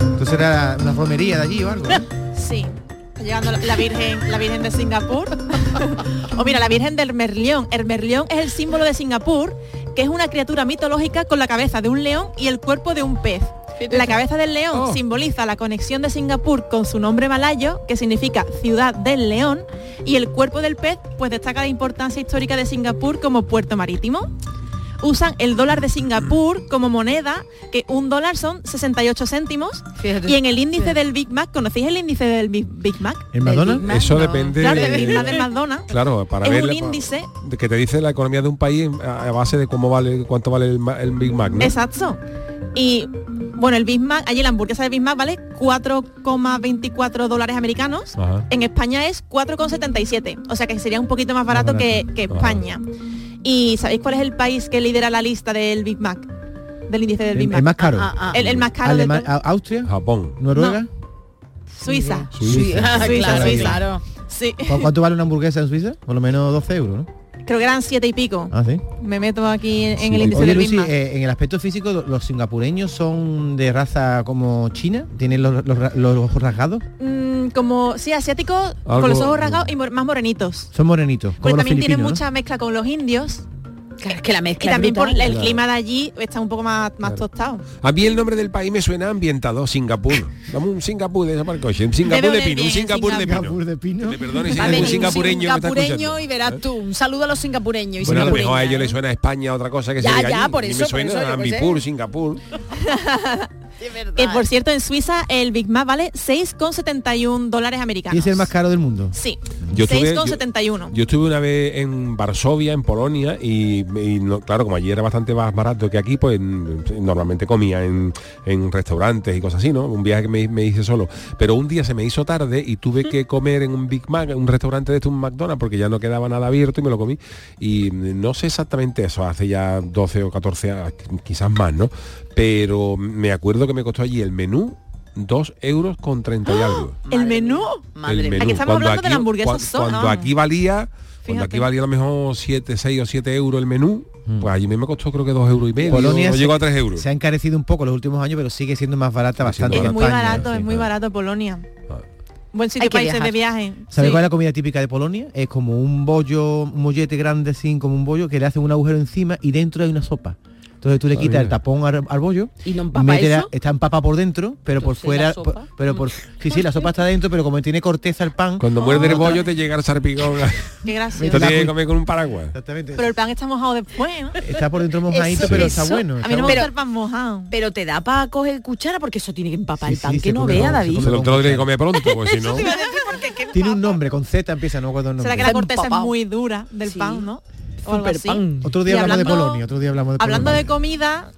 Entonces era una romería de allí o algo. ¿no? Sí. Está llegando la- la Virgen, la Virgen de Singapur. o mira, la Virgen del Merlión. El Merlión es el símbolo de Singapur, que es una criatura mitológica con la cabeza de un león y el cuerpo de un pez. La cabeza del león Oh. simboliza la conexión de Singapur con su nombre malayo, que significa ciudad del león, y el cuerpo del pez pues destaca la importancia histórica de Singapur como puerto marítimo. Usan el dólar de Singapur como moneda, que un dólar son 68 céntimos, Fíjate. y en el índice del Big Mac, ¿conocéis el índice del Big, Big Mac? ¿El McDonald's? Eso no. depende Claro, de, Mac de McDonald's. Claro, para es ver un la- índice, de que te dice la economía de un país a base de cómo vale, cuánto vale el, el Big Mac, ¿no? exacto. Y bueno, el Big Mac, allí la hamburguesa de Big Mac vale 4,24 dólares americanos. Ajá. En España es 4,77. O sea que sería un poquito más barato, barato. que, que Ajá. España. ¿Y sabéis cuál es el país que lidera la lista del Big Mac? Del índice del El, Big el Mac. más caro. Ah, ah, El, el más caro de Alema- a- Austria, Japón. Noruega. Suiza. Suiza. Ah, Suiza, claro, Suiza. claro. Sí. ¿Cu- ¿Cuánto vale una hamburguesa en Suiza? Por lo menos 12 euros, ¿no? Creo que eran siete y pico. Ah, sí. Me meto aquí en, Sí. el índice Oye, del Lucy, eh, en el aspecto físico, lo- ¿los singapureños son de raza como china? ¿Tienen los, los ojos rasgados? Mm, como, sí, asiáticos, con los ojos rasgados y mor- más morenitos. Son morenitos, como Porque los también tienen mucha mezcla con los indios. Claro, es que la Y mezcla es también por el Claro. clima de allí está un poco más, más tostado. A mí el nombre del país me suena ambientado, Singapur. Dame un Singapur de esa para el coche. Un Singapur de pino, un Singapur de pino. De si un singapureño y verás tú. Un saludo a los singapureños y Bueno, a lo mejor a ellos ¿eh? les suena a España otra cosa que Ya, se diga ya, allí. por eso, me por suena eso, a. Ambipur, Singapur. Que por cierto, en Suiza el Big Mac vale 6,71 dólares americanos. Y es el más caro del mundo. Sí, Yo estuve- 6,71. Yo estuve una vez en Varsovia, en Polonia, y, y no- claro, como allí era bastante más barato que aquí, pues normalmente comía en, en restaurantes y cosas así, ¿no? Un viaje que me, me hice solo. Pero un día se me hizo tarde y tuve que comer en un Big Mac, en un restaurante de estos, un McDonald's, porque ya no quedaba nada abierto y me lo comí. Y no sé exactamente eso, hace ya 12 o 14 años, quizás más, ¿no? Pero me acuerdo que me costó allí el menú 2 euros con 30 y algo. el menú. El menú. Aquí estamos Cuando hablando de la aquí- hamburguesa sola. Cuando aquí valía, cuando aquí valía a lo mejor 7, 6 o 7 euros el menú, pues allí me costó creo que 2 euros y medio. Polonia no llegó a 3 euros. Se ha encarecido un poco los últimos años, pero sigue siendo más barata bastante. Es muy barato, sí. es muy barato Polonia. Buen sitio para irse viajar. de viaje. ¿Sabes Sí. cuál es la comida típica de Polonia? Es como un bollo, un mollete grande así, como un bollo, que le hacen un agujero encima y dentro hay una sopa. Entonces tú le Ah, quitas el tapón al, al bollo, ¿Y no empapa la- está empapa por dentro, pero por fuera, pero por sí sí la sopa está dentro, pero como tiene corteza el pan. Cuando muerde el bollo te llega el sarpicón. Qué gracioso. Esto tienes que comer con un paraguas. Exactamente. Pero el pan está mojado después, ¿no? Está por dentro mojadito, Eso- pero está eso- bueno. A está mí no me gusta el pan mojado. Pero te da para coger cuchara porque eso tiene que empapar Sí, el pan sí, que no vea, David. Se lo tienes que comer pronto, pues si no. Tiene un nombre, con Z empieza, no recuerdo el ¿Será nombre. que la corteza es muy dura del pan, no? Así. Superpan. Otro día Y hablamos de hablando- Polonia, otro día hablamos de Hablando Polonia. de comida,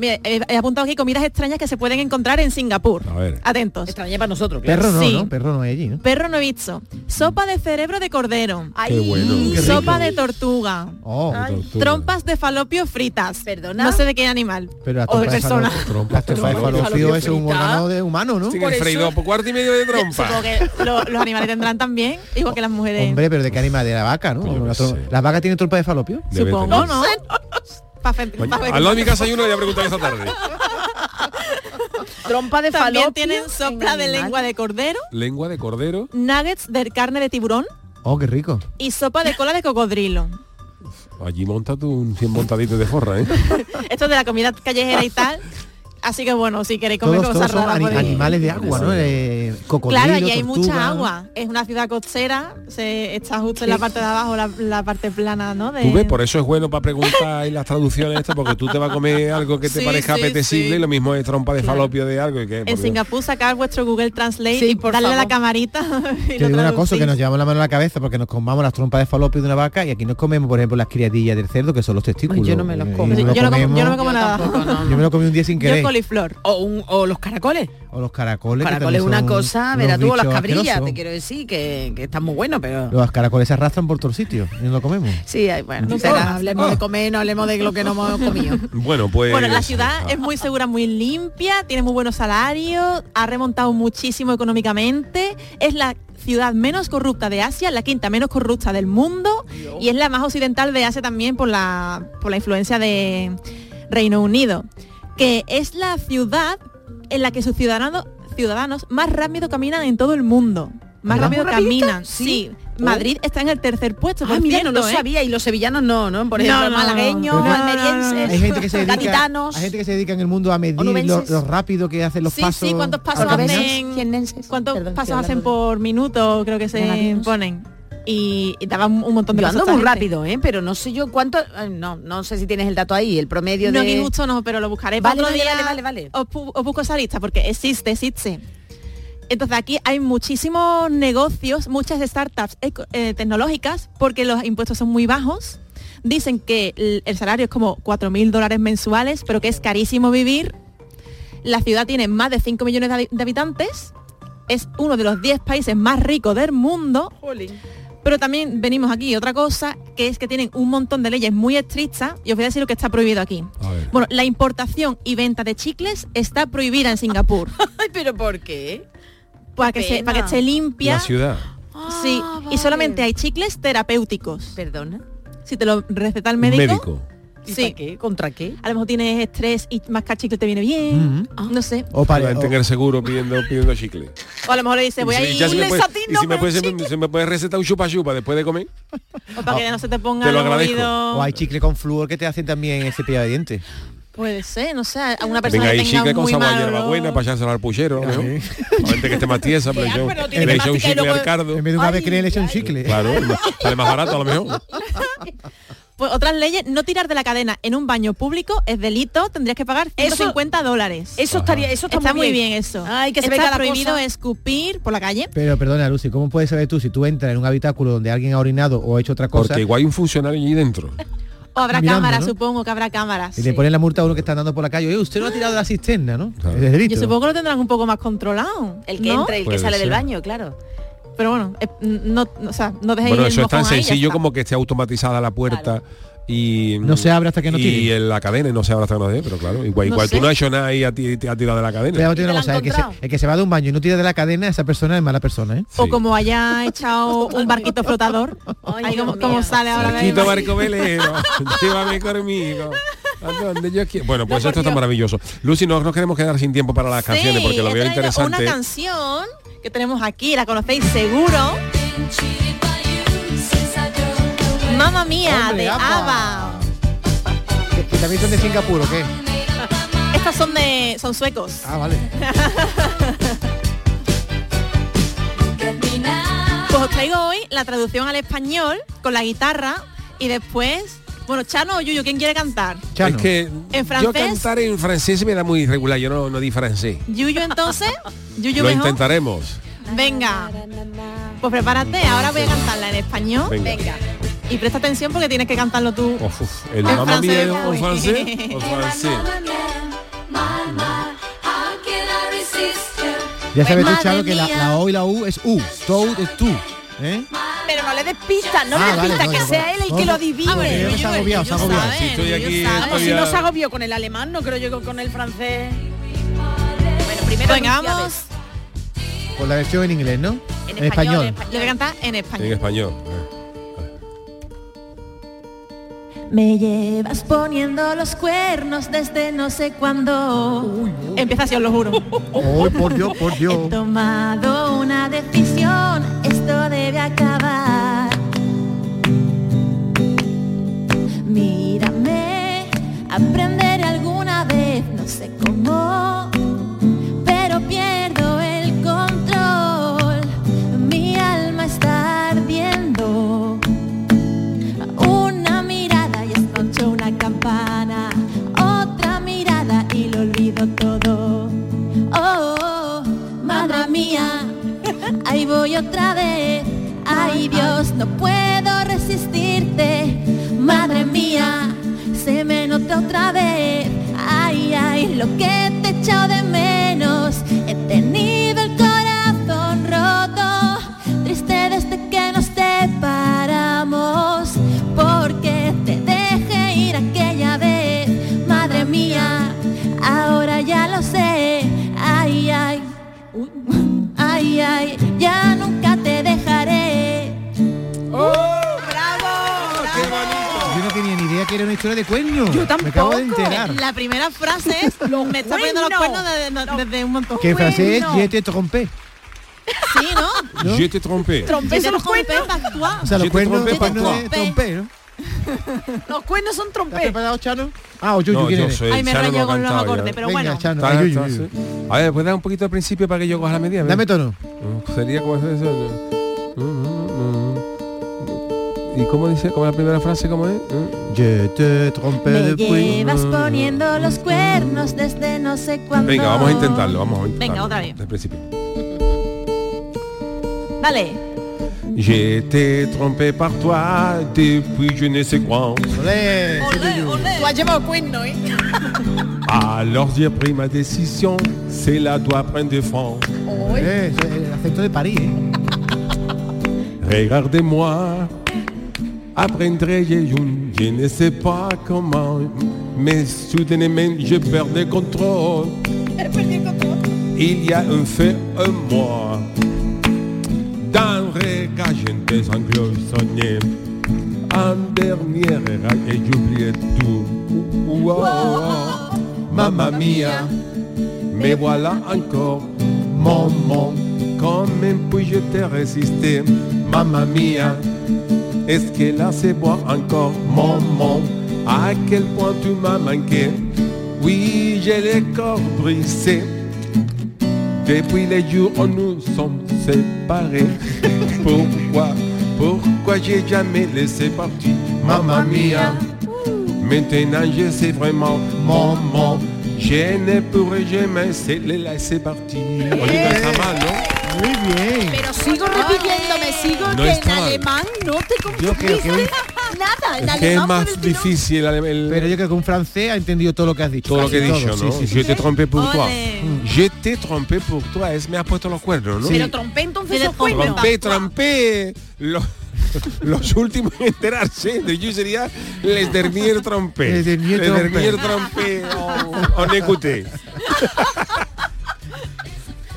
mira, he, he apuntado aquí comidas extrañas que se pueden encontrar en Singapur. A ver. Atentos. Extraña para nosotros, claro. Perro no, Sí. ¿no? Perro no hay allí, ¿no? Perro no he visto. Sopa de cerebro de cordero. Ay, Qué bueno. Qué Sopa de tortuga. Oh. Tortuga. Trompas de falopio fritas. Perdona. No sé de qué animal. pero la o de persona. falopio- Trompa La trompa de falopio falopio es un órgano de humano, ¿no? Freído por cuarto y medio de Supongo trompa. que lo- los animales tendrán también, igual que las mujeres. Hombre, pero ¿de qué animal? De la vaca, ¿no? Yo La, qué tro- sé. ¿La vaca tiene trompa de falopio? Debe Supongo, tener. ¿no? Pa' Al lado de mi casa hay uno que voy a preguntar esta tarde. Trompa de También falopio. tienen sopla de lengua de cordero, Lengua de cordero. nuggets de carne de tiburón Oh, qué rico. y sopa de cola de cocodrilo. Allí monta tú un 100 montaditos de forra, ¿eh? Esto de la comida callejera y tal. Así que bueno, si queréis comer Todos, todos cosas son raras, ani- podéis- animales de agua, ¿no? Eh, cocodrilo, Claro, allí hay tortuga, mucha agua. Es una ciudad costera, se está justo en la parte de abajo, la, la parte plana, ¿no? De... Tú ves, por eso es bueno para preguntar en las traducciones estas, porque tú te vas a comer algo que te Sí, parezca sí, apetecible sí. y lo mismo es trompa de Claro. falopio de algo y que En. Singapur sacar vuestro Google Translate Sí, y por darle a la camarita y digo una cosa, que nos llevamos la mano a la cabeza porque nos comamos las trompas de falopio de una vaca y aquí nos comemos, por ejemplo, las criadillas del cerdo, que son los testículos. yo no me los Eh, como. y yo, no me como nada. Yo me lo comí un día sin querer. Coliflor. O, un- o los caracoles. O los caracoles. que Caracoles es una cosa, verás tú, o las cabrillas, asquerosos. te quiero decir, que, que están muy buenos, pero... Los caracoles se arrastran por todos sitios y no lo comemos. Sí, bueno, No será, comas. hablemos Ah. de comer, no hablemos de lo que no hemos comido. Bueno, pues... Bueno, la ciudad es muy segura, muy limpia, tiene muy buenos salarios, ha remontado muchísimo económicamente, es la ciudad menos corrupta de Asia, la quinta menos corrupta del mundo y es la más occidental de Asia también por la, por la influencia de Reino Unido, que es la ciudad en la que sus ciudadanos, ciudadanos más rápido caminan en todo el mundo. Más rápido caminan, Sí. sí. Oh. Madrid está en el tercer puesto. Ah, mira, no lo ¿eh? sabía y los sevillanos no, ¿no? Por ejemplo, no, malagueños, no, no, almerienses, Hay gente que se dedica, gaditanos. hay gente que se dedica en el mundo a medir lo, lo rápido que hacen los Sí, pasos. sí, cuántos pasos hacen, cuántos Perdón, pasos hacen por minuto, creo que se ponen. Y, y daban un montón de Yo pasos ando esta muy gente. rápido, ¿eh? Pero no sé yo cuánto... No, no sé si tienes el dato ahí, el promedio No, de... ni justo no, pero lo buscaré. Vale, Otro vale, día vale, vale, vale. Os, busco esa lista porque existe, existe. Entonces aquí hay muchísimos negocios, muchas startups eh, tecnológicas porque los impuestos son muy bajos. Dicen que el, el salario es como 4.000 dólares mensuales, pero que es carísimo vivir. La ciudad tiene más de 5 millones de habitantes. Es uno de los 10 países más ricos del mundo. Pero también venimos aquí otra cosa, que es que tienen un montón de leyes muy estrictas, y os voy a decir lo que está prohibido aquí. Bueno, la importación y venta de chicles está prohibida en Singapur. Ay, pero ¿por qué? para, que se- para que esté limpia. La ciudad. Sí, Ah, y solamente hay chicles terapéuticos. Perdona. Si te lo receta el médico. Médico. ¿Y Sí. para qué? ¿Contra qué? A lo mejor tienes estrés y mascar chicle te viene bien. No sé. O para, en el seguro pidiendo, pidiendo chicle. O a lo mejor le dice, voy a ir ya se me puede- y si me puede, se me- se me puede recetar un chupa chupa después de comer. o para que no se te ponga Te lo agradezco. o hay chicle con flúor que te hacen también ese cepillo de dientes. Puede ser, no sé, a una persona Venga, que hay tenga chicle un con muy sabor a mal hierbabuena para echárselo al puchero, ¿no? A gente que esté más tiesa, pero yo le echo un chicle al cardo. En vez de una vez que le echa un chicle. Claro, sale más barato a lo mejor. Pues otras leyes, no tirar de la cadena en un baño público es delito, tendrías que pagar 150 dólares. Eso estaría, eso está, Está muy bien eso. Ay, que se Está prohibido cosa. escupir por la calle. Pero perdona, Lucy, ¿cómo puedes saber tú si tú entras en un habitáculo donde alguien ha orinado o ha hecho otra cosa Porque igual hay un funcionario allí dentro. O habrá Mirando, cámaras, ¿no? supongo que habrá cámaras. y le ponen la multa a uno que está andando por la calle? Oye, usted no ha tirado de la cisterna, ¿no? Claro. Es delito. Yo supongo que lo tendrán un poco más controlado. El que ¿no? entra y el que sale del baño, claro. Pero bueno, eh, no, no- o sea, no dejéis Bueno, el eso es tan sencillo como que esté automatizada la puerta y No se abre hasta que no y tire. en la cadena y no se abre hasta que no tire, pero claro, igual, No igual tú no has hecho nada y a ti te ha tirado de la cadena. Pero tiene una cosa, el que, se, el que se va de un baño y no tira de la cadena, esa persona es mala persona, ¿eh? O como haya echado un barquito flotador. Ahí como, como sale ahora de Quito barco velero, llévame conmigo. A donde yo quiera. Bueno, pues esto está maravilloso. Lucy, no nos queremos quedar sin tiempo para las canciones porque lo veo interesante. Una canción que tenemos aquí, la conocéis seguro. Mamma mía, Hombre, de. ABBA. Que también son de Singapur, ¿o qué? Estas son de son suecos. Ah, vale. Pues os traigo hoy la traducción al español con la guitarra y después, bueno, Chano o Yuyo, ¿quién quiere cantar? Es que ¿En yo francés? cantar en francés me da muy irregular, yo no, no di francés. Yuyo entonces, Yuyo Lo mejor. intentaremos. Venga. Pues prepárate, ahora voy a cantarla en español. Venga. Y presta atención porque tienes que cantarlo tú. Uf, uf, el En mamá mía francés. en francés. En francés. Ya sabes tú, Madre Charo, que la, O y la U es U. Toad es tú. ¿Eh? Pero no le des pistas, no Ah, le des vale, pistas, no, que no, sea él el que lo adivine. Ah, bueno, yo se ha agobiado, se ha agobiado. Si estoy aquí Vamos, si todavía- no se agobió con el alemán, no creo yo con el francés. Bueno, primero Venga, anunciades. vamos. Por la versión en inglés, ¿no? En, español. Le voy a cantar en español. En español. Me llevas poniendo los cuernos desde no sé cuándo. Empieza así, os lo juro. Oh, por Dios, por Dios. He tomado una decisión, esto debe acabar. Mírame, aprenderé alguna vez, no sé cómo, cuernos desde, un montón. Que en francés es je te trompé. Sí, ¿no? ¿No? Je te trompé. Trompé son los cuernos. O sea, los cuernos, trompé ¿no? Los cuernos son ¿Estás trompé. preparado, Chano? Ah, o Yuyu, No, ¿quién yo eres? soy Ay, me no ha con los acordes, pero Venga, bueno. Chano, Está- a Yuyu, está- Yuyu. sí. A ver, ¿puedes dar un poquito al principio para que yo coja la medida? Dame tono. Mm, Sería como eso. ¿Y cómo dice? ¿Cómo es la primera frase? ¿Cómo es? Mm. Je te trompé Me llevas poniendo los cuernos desde no sé cuándo. Venga, vamos a intentarlo, vamos a intentarlo. Venga, otra vez. Desde el principio. Dale. J'étais trompé par toi depuis je ne sais quand. Olé, llevado cuernos, ¿eh? Alors j'ai pris ma décision, c'est la doigt plein de. Eh, es el acento de París, ¿eh? Regardez-moi, apprendrai je, je ne sais pas comment, mais soudainement je perds le contrôle. Il y a un fait un mois, dans le regard je ne sanglots sonné, en dernier regard et j'oubliais tout. Wow, Mamma mia, me voilà encore, maman, comment puis-je te résister, mamma mia, est-ce que là c'est moi encore, maman, à quel point tu m'as manqué, oui j'ai le corps brisé, depuis les jours où nous sommes séparés, pourquoi, pourquoi j'ai jamais laissé partir, mamma mia, Maintenant je sais vraiment, maman, je ne pourrai jamais laisser partir. Muy bien. Pero sigo repitiéndome, sigo No que en alemán no te Yo creo que un- nada. En Es que es alemán más por el difícil el, el- Pero yo creo que un francés ha entendido todo lo que has dicho. todo lo que he dicho, todo, ¿no? sí, sí, Je sí. te trompé pour toi. Je te trompé pour toi. Es me has puesto los cuernos, ¿no? Pero trompé entonces Sí. esos cuernos. Trompé, trompé. Lo- Los últimos en enterarse de Yuyu sería Les Dernier Trompé. Les Dernier Trompé. Dernier Trompé o, o Necouté.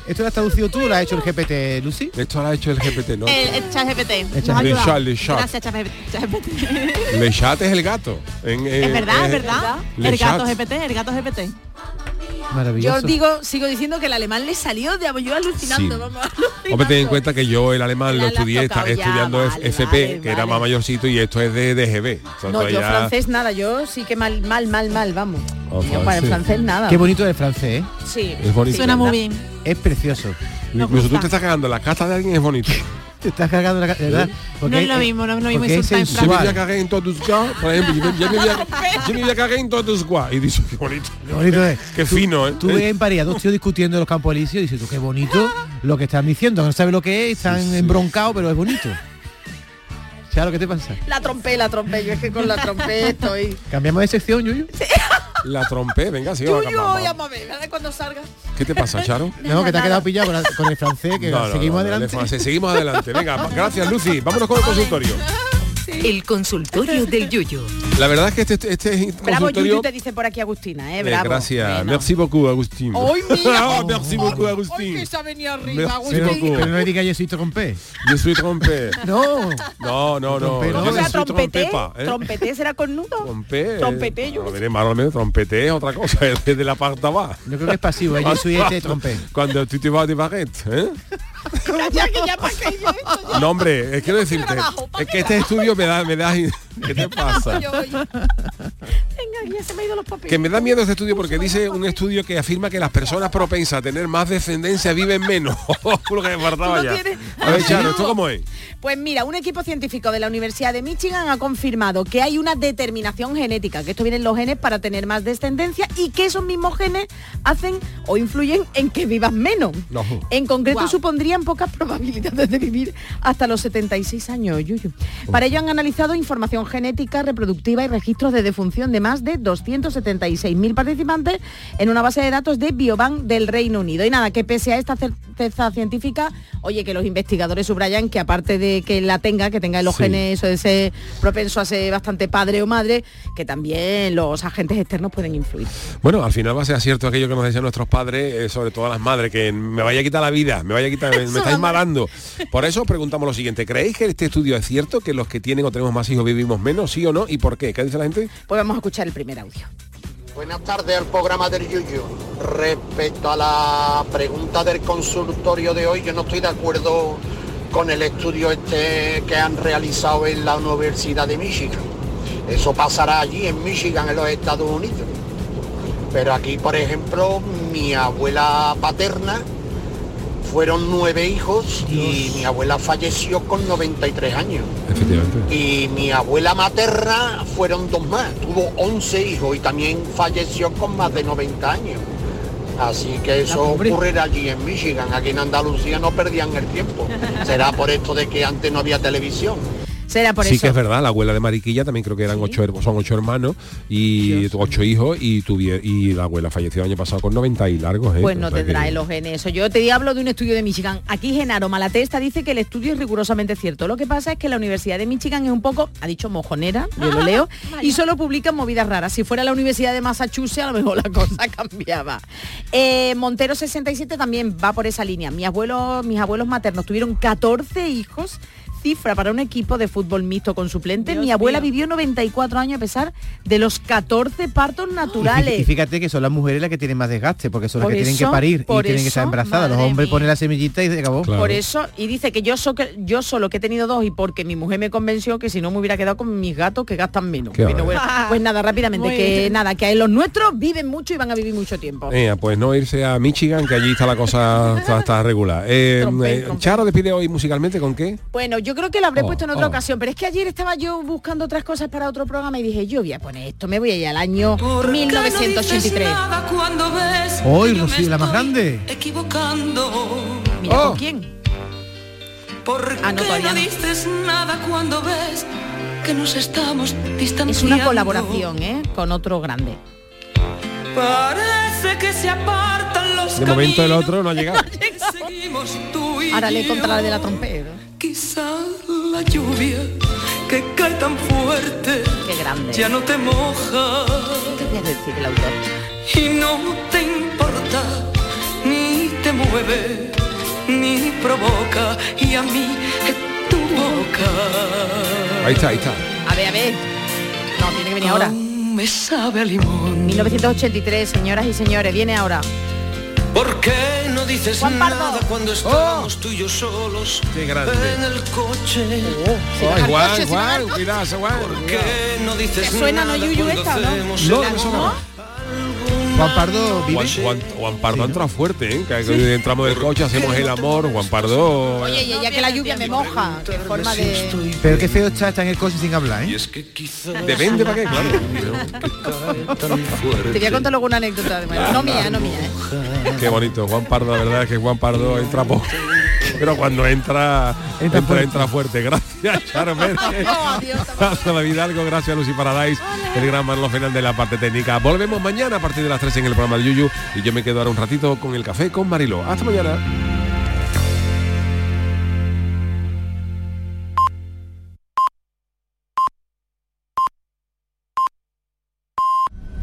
¿Esto lo has traducido tú o lo has hecho el GPT, Lucy? Esto lo ha hecho el GPT, ¿no? El, el chat GPT. El chat ha Le ayudado. chat, le chat. Gracias, chat GPT. Le Chat es el gato. En, eh, Es verdad, es eh, verdad. Le El gato Chat. GPT, el gato GPT. Maravilloso. Yo os digo, sigo diciendo que el alemán le salió de yo alucinando, Sí. vamos. Hombre, ten en cuenta que yo el alemán lo estudié está tocado ya, estudiando vale, FP, vale, que era más mayorcito, y esto es de DGB. Sea, No, yo francés nada, yo sí que mal, mal, mal, mal, vamos. Oh, Yo para el francés. nada. Qué bonito el francés, ¿eh? Sí. Es bonito. Suena muy bien. Es precioso. Incluso tú te estás cagando la casa de alguien es bonito. Te estás cagando la ¿verdad? No es lo mismo, no es lo mismo porque es insultar en Yo me voy a cagar en todos tus cas, por ejemplo, yo me, yo me voy a, yo me voy a cagar en todos tus guas. Y dices, qué bonito. Qué bonito es. Qué fino, ¿eh? Tú ves en París a dos tíos discutiendo en los campos elíseos y dices tú, qué bonito lo que están diciendo. No sabes lo que es, están embroncados, pero es bonito. ¿Sabes lo que te pasa? La trompé, la trompé, yo es que con la trompé estoy. ¿Cambiamos de sección, Yuyu? La trompé, venga, sí, Yo, vamos, a ver, ¿verdad? Cuando salga. ¿Qué te pasa, Charo? No, que te ha quedado pillado con, el francés, que No, no, seguimos no, adelante. de francés, seguimos adelante. Venga, gracias, Lucy. Vámonos con el consultorio. El consultorio del Yuyo. La verdad es que este, este es Bravo, consultorio... Yuyu te dice por aquí Agustina, eh, Eh, bravo. gracias. Bueno. Merci beaucoup, Agustín. ¡Ay, mira! Oh, merci beaucoup, ¡Ay, Agustín. que se ha venido arriba, Agustín! Pero, no le digas Yesito con P. Yo soy trompé. No. No, no, no. Trompé, no, ¿no? yo O sea, soy trompete, trompepa, ¿eh? trompete será con nudo. Trompé. Trompete, yo No, qué mire, más o menos, trompete es otra cosa, es de la parte va. Yo creo que es pasivo, ¿eh? yo soy este trompé. Cuando tú te vas de baguette, ¿eh? Ya que ya para yo esto ya. No, hombre, eh, quiero decirte, trabajo, ¿para es que este estudio me da, me da, ¿qué te pasa? Yo, yo. Venga, ya se me han ido los papeles. Que me da miedo este estudio porque dice un estudio que afirma que las personas propensas a tener más descendencia viven menos. Lo que me faltaba ¿Tú lo ya. tienes? A ver, Charo. ¿esto cómo es? Pues mira, un equipo científico de la Universidad de Michigan ha confirmado que hay una determinación genética, que esto vienen los genes para tener más descendencia y que esos mismos genes hacen o influyen en que vivas menos. No. En concreto supondrían pocas probabilidades de vivir hasta los 76 años, Yuyu. Para ello han analizado información genética, reproductiva y registros de defunción de más de 276.000 participantes en una base de datos de Biobank del Reino Unido. Y nada, que pese a esta certeza científica, oye, que los investigadores subrayan que aparte de que la tenga, que tenga los Sí. genes eso de ser propenso a ser bastante padre o madre, que también los agentes externos pueden influir. Bueno, al final va a ser cierto aquello que nos decían nuestros padres, eh, sobre todo las madres, que me vaya a quitar la vida, me vaya a quitar, me, me estáis mamá. matando. Por eso os preguntamos lo siguiente, ¿creéis que este estudio es cierto, que los que tienen o tenemos más hijos vivimos menos, sí o no? ¿Y por qué? ¿Qué dice la gente? Pues vamos a escuchar el primer audio. Buenas tardes al programa del Yuyu. Respecto a la pregunta del consultorio de hoy, yo no estoy de acuerdo con el estudio este que han realizado en la Universidad de Michigan. Eso pasará allí en Michigan, en los Estados Unidos. Pero aquí, por ejemplo, mi abuela paterna fueron nueve hijos y mi abuela falleció con 93 años. Efectivamente. Y mi abuela materna fueron dos más, tuvo 11 hijos y también falleció con más de 90 años. Así que eso ocurrirá allí en Michigan, aquí en Andalucía no perdían el tiempo. Será por esto de que antes no había televisión. Será por sí eso. que es verdad, la abuela de Mariquilla también creo que eran ocho, her- son ocho hermanos y ocho hijos y tuvi- y la abuela falleció el año pasado con 90 y largos. ¿eh? Pues no O sea tendrá que- en los genes eso. Yo te hablo de un estudio de Michigan. Aquí Genaro Malatesta dice que el estudio es rigurosamente cierto. Lo que pasa es que la Universidad de Michigan es un poco, ha dicho mojonera, yo lo leo, y solo publican movidas raras. Si fuera la Universidad de Massachusetts, a lo mejor la cosa cambiaba. Eh, Montero 67 también va por esa línea. Mi abuelo, mis abuelos maternos tuvieron 14 hijos cifra para un equipo de fútbol mixto con suplente. Dios Mi abuela mío. vivió 94 años a pesar de los 14 partos naturales. Y fíjate que son las mujeres las que tienen más desgaste, porque son las que tienen que parir y tienen que estar embarazadas. Los hombres mía. ponen la semillita y se acabó. Por eso, y dice que yo, so, que yo solo que he tenido dos y porque mi mujer me convenció que si no me hubiera quedado con mis gatos que gastan menos. No pues nada, rápidamente, Muy que bien. nada, que los nuestros viven mucho y van a vivir mucho tiempo. Eh, pues no irse a Michigan, que allí está la cosa está, está regular. Eh, Trompé, eh, trompé. Charo despide hoy musicalmente con qué? Bueno, yo creo que lo habré Oh, puesto en otra oh. ocasión, pero es que ayer estaba yo buscando otras cosas para otro programa y dije, yo voy a poner esto, me voy a ir al año 1983. cuando ves Hoy, me Rocío, la más grande. Equivocando. Mira, Oh. ¿con quién? ¿Por Ah, no, no no. dices nada cuando ves que nos estamos distanciando? Es una colaboración, ¿eh? Con otro grande. Parece que se apartan los De momento el otro no ha llegado. y seguimos tú y Ahora le contra la de la trompeta. Quizás la lluvia que cae tan fuerte. Qué grande. Ya no te moja. ¿Qué decir el autor? Y no te importa, ni te mueve, ni provoca. Y a mí es tu boca. Ahí está, ahí está. A ver, a ver. No, tiene que venir ahora. Me sabe a limón. 1983, señoras y señores, viene ahora. ¿Por qué no dices nada cuando estábamos tú y yo solos Qué grande. en el coche? Ay, Juan, Juan, cuidado, Juan. ¿Por qué no dices ¿Te suena, nada no, Yuyu, esta, no? No, no amor? Juan Pardo vive. Juan, Juan, Juan Pardo entra fuerte, ¿eh? Que entramos del coche, hacemos el amor, Juan Pardo. Oye, y ya que la lluvia me moja, qué forma de... Pero qué feo está, está en el coche sin hablar, ¿eh? Depende para qué, claro. Te voy a contar luego una anécdota de. No mía, no mía, ¿eh? Qué bonito, Juan Pardo, la verdad es que Juan Pardo entra poco. Pero cuando entra, entra, entra, fuerte. Gracias, Charo Pérez. Gracias, David Algo, gracias, Lucy Paradise, el gran Manolo final de la parte técnica. Volvemos mañana a partir de las 3 en el programa del Yuyu y yo me quedo ahora un ratito con el café con Mariló. Hasta mañana.